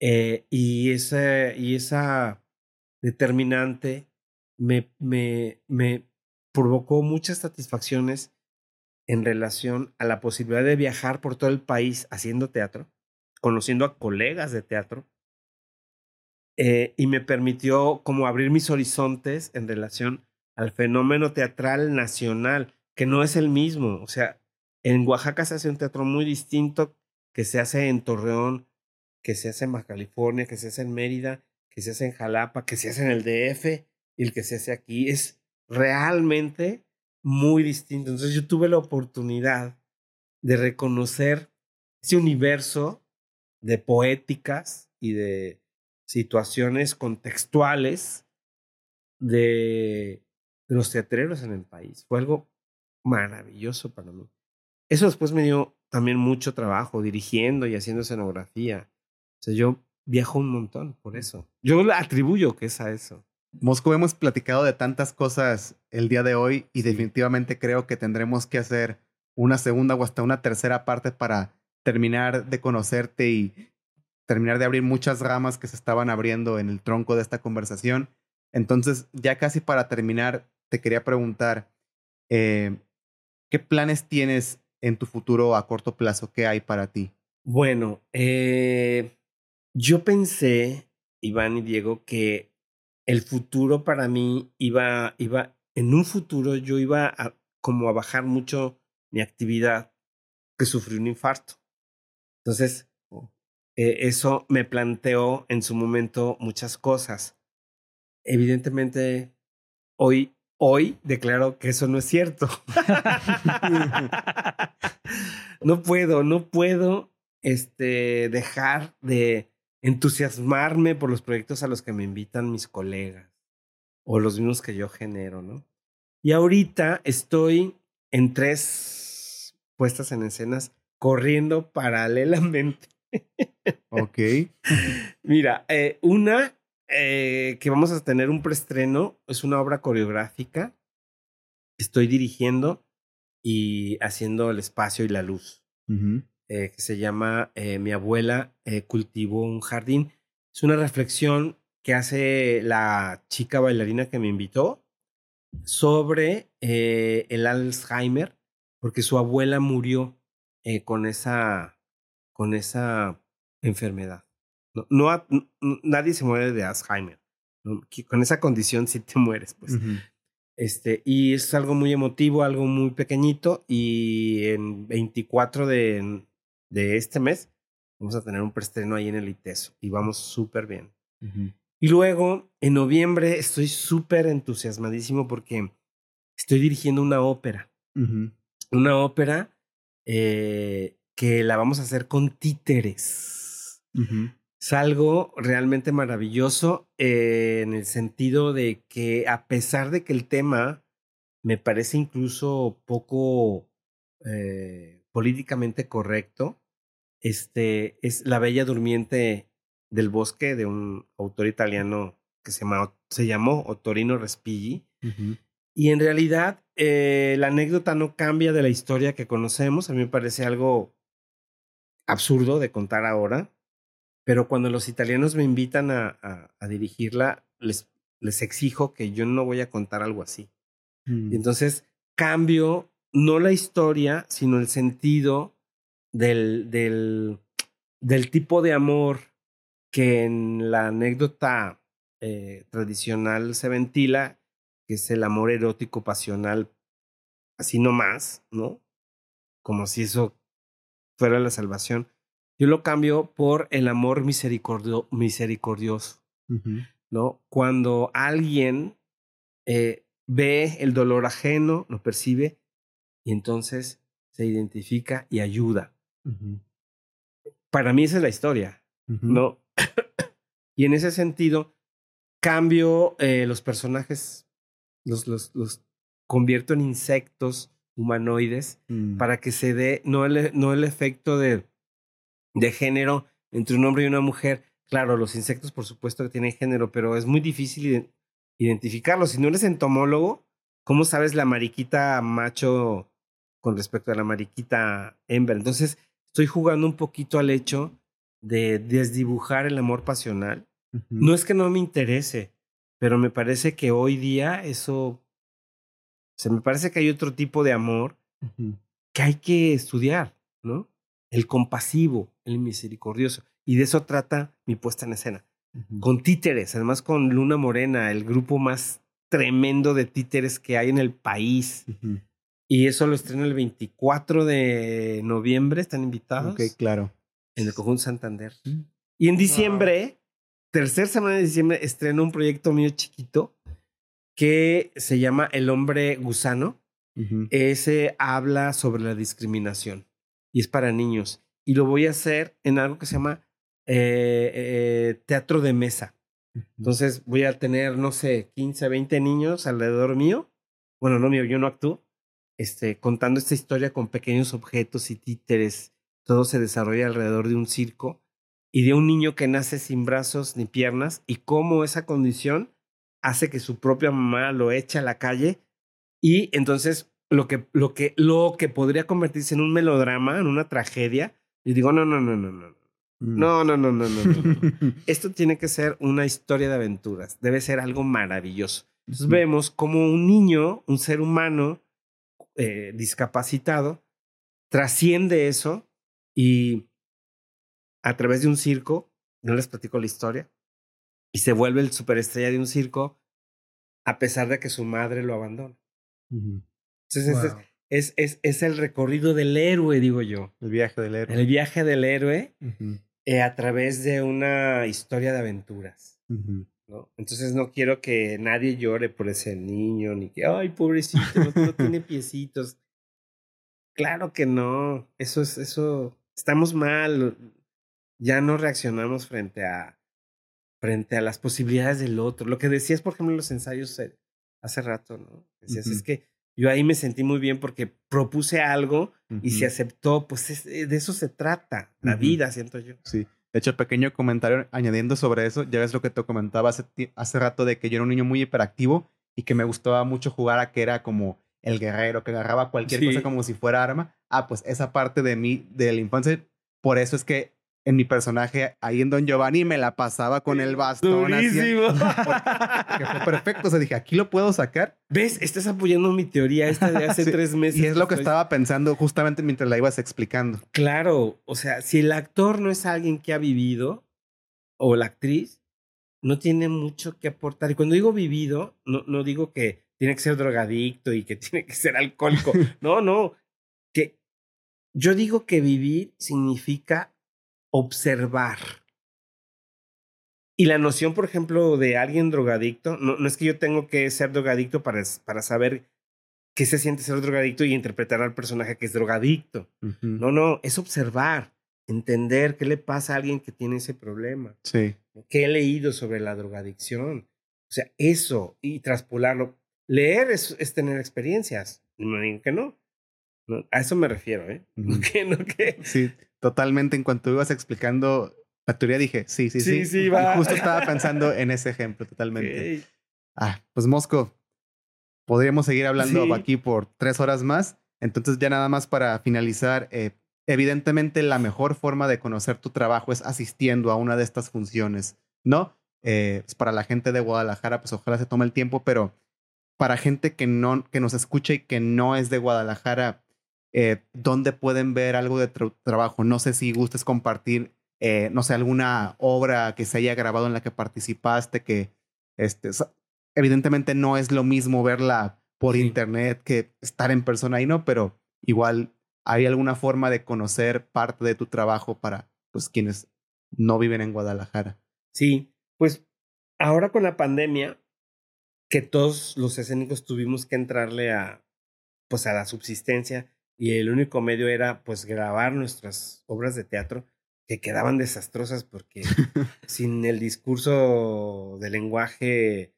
Eh, y, esa, y esa determinante me, me, me provocó muchas satisfacciones en relación a la posibilidad de viajar por todo el país haciendo teatro, conociendo a colegas de teatro, eh, y me permitió como abrir mis horizontes en relación al fenómeno teatral nacional, que no es el mismo. O sea, en Oaxaca se hace un teatro muy distinto que se hace en Torreón, que se hace en Baja California, que se hace en Mérida, que se hace en Jalapa, que se hace en el DF y el que se hace aquí. Es realmente muy distinto. Entonces yo tuve la oportunidad de reconocer ese universo de poéticas y de situaciones contextuales de los teatreros en el país. Fue algo maravilloso para mí. Eso después me dio también mucho trabajo dirigiendo y haciendo escenografía. O sea, yo viajo un montón por eso. Yo le atribuyo que es a eso. Moscú, hemos platicado de tantas cosas el día de hoy y definitivamente creo que tendremos que hacer una segunda o hasta una tercera parte para terminar de conocerte y terminar de abrir muchas ramas que se estaban abriendo en el tronco de esta conversación. Entonces, ya casi para terminar, te quería preguntar, eh, ¿qué planes tienes en tu futuro a corto plazo? ¿Qué hay para ti? Bueno, eh, yo pensé, Iván y Diego, que el futuro para mí iba, iba, en un futuro yo iba a, como a bajar mucho mi actividad, que sufrí un infarto. Entonces, oh. eh, eso me planteó en su momento muchas cosas. Evidentemente, hoy Hoy declaro que eso no es cierto. no puedo, no puedo este, dejar de entusiasmarme por los proyectos a los que me invitan mis colegas o los mismos que yo genero, ¿no? Y ahorita estoy en tres puestas en escenas corriendo paralelamente. Ok. Mira, eh, una eh, que vamos a tener un preestreno es una obra coreográfica. Estoy dirigiendo y haciendo el espacio y la luz, Ujú. Eh, que se llama eh, Mi abuela eh, cultivó un jardín. Es una reflexión que hace la chica bailarina que me invitó sobre eh, el Alzheimer, porque su abuela murió eh, con esa con esa enfermedad. No, no ha- n- n- nadie se muere de Alzheimer. ¿no? Con esa condición sí te mueres, pues. Ujú. Este, y es algo muy emotivo, algo muy pequeñito. Y en 24 de, de este mes vamos a tener un preestreno ahí en el ITESO. Y vamos súper bien. Y luego, en noviembre, estoy súper entusiasmadísimo porque estoy dirigiendo una ópera. Una ópera eh, que la vamos a hacer con títeres. Es algo realmente maravilloso eh, en el sentido de que a pesar de que el tema me parece incluso poco eh, políticamente correcto, este es La Bella Durmiente del Bosque de un autor italiano que se, llama, se llamó Ottorino Respighi. Y en realidad eh, la anécdota no cambia de la historia que conocemos. A mí me parece algo absurdo de contar ahora. Pero cuando los italianos me invitan a, a, a dirigirla, les, les exijo que yo no voy a contar algo así. Mm. Y entonces cambio no la historia, sino el sentido del, del, del tipo de amor que en la anécdota eh, tradicional se ventila, que es el amor erótico pasional, así nomás, ¿no? Como si eso fuera la salvación. Yo lo cambio por el amor misericordio, misericordioso. ¿no? Cuando alguien eh, ve el dolor ajeno, lo percibe y entonces se identifica y ayuda. Para mí esa es la historia. ¿no? y en ese sentido, cambio eh, los personajes, los, los, los convierto en insectos humanoides Mm. para que se dé no el, no el efecto de, de género entre un hombre y una mujer. Claro, los insectos por supuesto que tienen género, pero es muy difícil iden- identificarlos. Si no eres entomólogo, ¿cómo sabes la mariquita macho con respecto a la mariquita hembra? Entonces, estoy jugando un poquito al hecho de desdibujar el amor pasional. No es que no me interese, pero me parece que hoy día eso... O sea, me parece que hay otro tipo de amor que hay que estudiar, ¿no? El compasivo, el misericordioso. Y de eso trata mi puesta en escena. Con títeres, además con Luna Morena, el grupo más tremendo de títeres que hay en el país. Y eso lo estreno el 24 de noviembre, están invitados Ok, claro. en el Conjunto Santander. Mm. Y en diciembre, tercera semana de diciembre, estreno un proyecto mío chiquito que se llama El hombre gusano. Ese habla sobre la discriminación y es para niños. Y lo voy a hacer en algo que se llama eh, eh, teatro de mesa. Entonces voy a tener, no sé, 15, 20 niños alrededor mío. Bueno, no mío, yo no actúo. Este, contando esta historia con pequeños objetos y títeres. Todo se desarrolla alrededor de un circo y de un niño que nace sin brazos ni piernas y cómo esa condición hace que su propia mamá lo eche a la calle y entonces lo que, lo que, lo que podría convertirse en un melodrama, en una tragedia, y digo, no, no, no, no, no. Mm. No, no, no, no, no, no. no. Esto tiene que ser una historia de aventuras. Debe ser algo maravilloso. Entonces Ujú. vemos como un niño, un ser humano eh, discapacitado, trasciende eso y a través de un circo, no les platico la historia, y se vuelve el superestrella de un circo a pesar de que su madre lo abandona. Entonces Wow. es, es, es el recorrido del héroe, digo yo. El viaje del héroe. El viaje del héroe eh, a través de una historia de aventuras. ¿No? Entonces no quiero que nadie llore por ese niño, ni que, ay, pobrecito, no, no tiene piecitos. Claro que no, eso es, eso, estamos mal, ya no reaccionamos frente a, frente a las posibilidades del otro. Lo que decías, por ejemplo, en los ensayos hace rato, ¿no? Decías, es que yo ahí me sentí muy bien porque propuse algo y se aceptó, pues es- de eso se trata, la vida, siento yo. Sí. De hecho, pequeño comentario añadiendo sobre eso, ya ves lo que te comentaba hace, hace rato de que yo era un niño muy hiperactivo y que me gustaba mucho jugar a que era como el guerrero, que agarraba cualquier cosa como si fuera arma. Ah, pues esa parte de mí, de la infancia, por eso es que en mi personaje ahí en Don Giovanni me la pasaba con el bastón. Durísimo. que fue perfecto. O sea, dije, aquí lo puedo sacar. ¿Ves? Estás apoyando mi teoría esta de hace tres meses. Y es lo que estaba pensando justamente mientras la ibas explicando. Claro. O sea, si el actor no es alguien que ha vivido, o la actriz, no tiene mucho que aportar. Y cuando digo vivido, no, no digo que tiene que ser drogadicto y que tiene que ser alcohólico. no, no. Que yo digo que vivir significa observar. Y la noción, por ejemplo, de alguien drogadicto, no, no es que yo tengo que ser drogadicto para, para saber qué se siente ser drogadicto y interpretar al personaje que es drogadicto. No, no, es observar, entender qué le pasa a alguien que tiene ese problema. Sí. ¿Qué he leído sobre la drogadicción? O sea, eso y traspolarlo. Leer es, es tener experiencias. No digo que no. A eso me refiero, ¿eh? ¿No qué? ¿No qué? Sí, totalmente. En cuanto ibas explicando la teoría, dije, sí, sí, sí. Sí, sí, va. Y justo estaba pensando en ese ejemplo, totalmente. Ah, pues Mosco, podríamos seguir hablando aquí por tres horas más. Entonces, ya nada más para finalizar, eh, evidentemente la mejor forma de conocer tu trabajo es asistiendo a una de estas funciones, ¿no? Eh, pues para la gente de Guadalajara, pues ojalá se tome el tiempo, pero para gente que no, que nos escucha y que no es de Guadalajara, eh, dónde pueden ver algo de trabajo. No sé si gustes compartir, eh, no sé, alguna obra que se haya grabado en la que participaste, que este, evidentemente no es lo mismo verla por internet que estar en persona ahí, ¿no? Pero igual hay alguna forma de conocer parte de tu trabajo para pues, quienes no viven en Guadalajara. Sí, pues ahora con la pandemia, que todos los escénicos tuvimos que entrarle a, pues a la subsistencia, y el único medio era pues grabar nuestras obras de teatro que quedaban desastrosas porque sin el discurso de lenguaje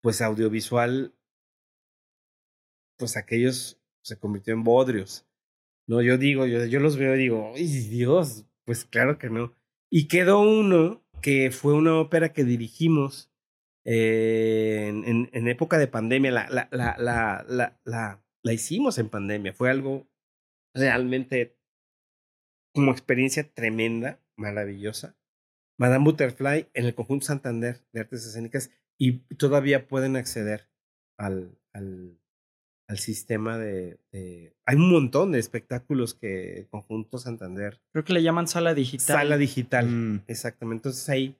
pues audiovisual pues aquellos se convirtió en bodrios. No, yo digo, yo, yo los veo y digo, ¡ay Dios! Pues claro que no. Y quedó uno que fue una ópera que dirigimos eh, en, en, época de pandemia. La, la, la, la, la, la hicimos en pandemia. Fue algo realmente como experiencia tremenda, maravillosa. Madame Butterfly en el conjunto Santander de Artes Escénicas y todavía pueden acceder al, al, al sistema de, Hay un montón de espectáculos que conjunto Santander. Creo que le llaman sala digital. Sala digital, mm. exactamente. Entonces ahí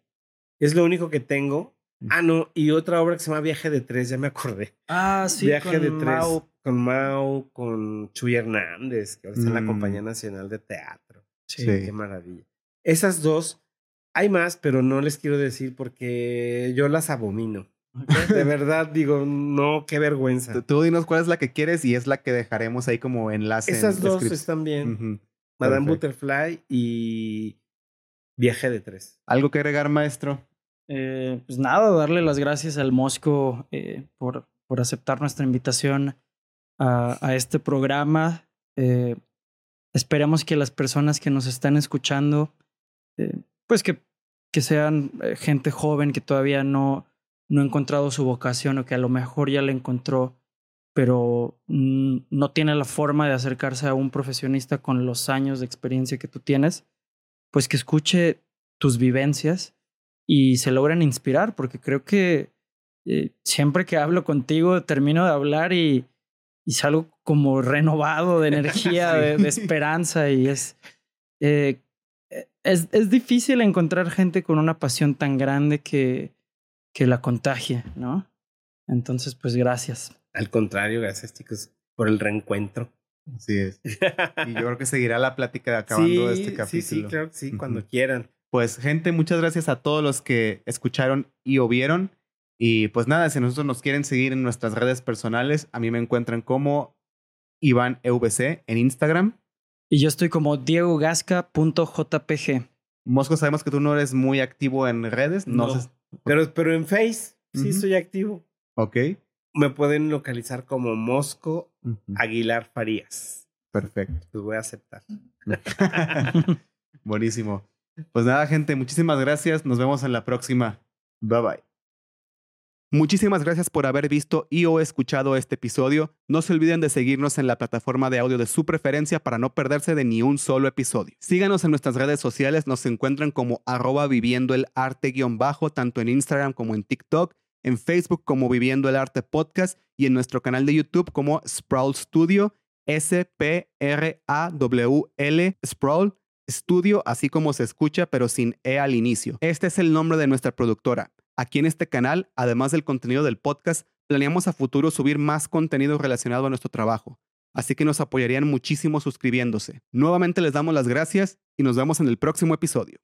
es lo único que tengo. Ah, no, y otra obra que se llama Viaje de Tres, ya me acordé. Ah, sí. Viaje de Tres con Mau, con Chuy Hernández, que ahora está en la Compañía mm. Nacional de Teatro. Sí. Qué maravilla. Esas dos, hay más, pero no les quiero decir porque yo las abomino. De verdad, digo, no, qué vergüenza. Tú, dinos cuál es la que quieres y es la que dejaremos ahí como enlace. Esas dos están bien. Madame Butterfly y Viaje de Tres. ¿Algo que agregar, maestro? Eh, pues nada, darle las gracias al Mosco eh, por, por aceptar nuestra invitación a, este programa. Eh, esperamos que las personas que nos están escuchando, eh, pues que, que sean gente joven que todavía no, no ha encontrado su vocación o que a lo mejor ya la encontró, pero no tiene la forma de acercarse a un profesionista con los años de experiencia que tú tienes, pues que escuche tus vivencias y se logren inspirar, porque creo que siempre que hablo contigo termino de hablar y, y salgo como renovado de energía, de, esperanza y es, eh, es, es, difícil encontrar gente con una pasión tan grande que, que la contagie, ¿no? Entonces, pues gracias. Al contrario, gracias chicos por el reencuentro. Así es. Y yo creo que seguirá la plática acabando este capítulo. Sí, sí, claro que sí, cuando quieran. Pues gente, muchas gracias a todos los que escucharon y o vieron. Y pues nada, si nosotros nos quieren seguir en nuestras redes personales, a mí me encuentran como Iván EVC en Instagram. Y yo estoy como diegogasca.jpg. Mosco, sabemos que tú no eres muy activo en redes. No, pero, pero en Face sí estoy activo. Ok. Me pueden localizar como Mosco Aguilar Farías. Perfecto. Los voy a aceptar. Buenísimo. Pues nada, gente, muchísimas gracias. Nos vemos en la próxima. Bye bye. Muchísimas gracias por haber visto y o escuchado este episodio. No se olviden de seguirnos en la plataforma de audio de su preferencia para no perderse de ni un solo episodio. Síganos en nuestras redes sociales, nos encuentran como arroba viviendo el arte guion bajo, tanto en Instagram como en TikTok, en Facebook como Viviendo el Arte Podcast y en nuestro canal de YouTube como Sprawl Studio, S-P-R-A-W-L, Sprawl Studio, así como se escucha, pero sin E al inicio. Este es el nombre de nuestra productora. Aquí en este canal, además del contenido del podcast, planeamos a futuro subir más contenido relacionado a nuestro trabajo, así que nos apoyarían muchísimo suscribiéndose. Nuevamente les damos las gracias y nos vemos en el próximo episodio.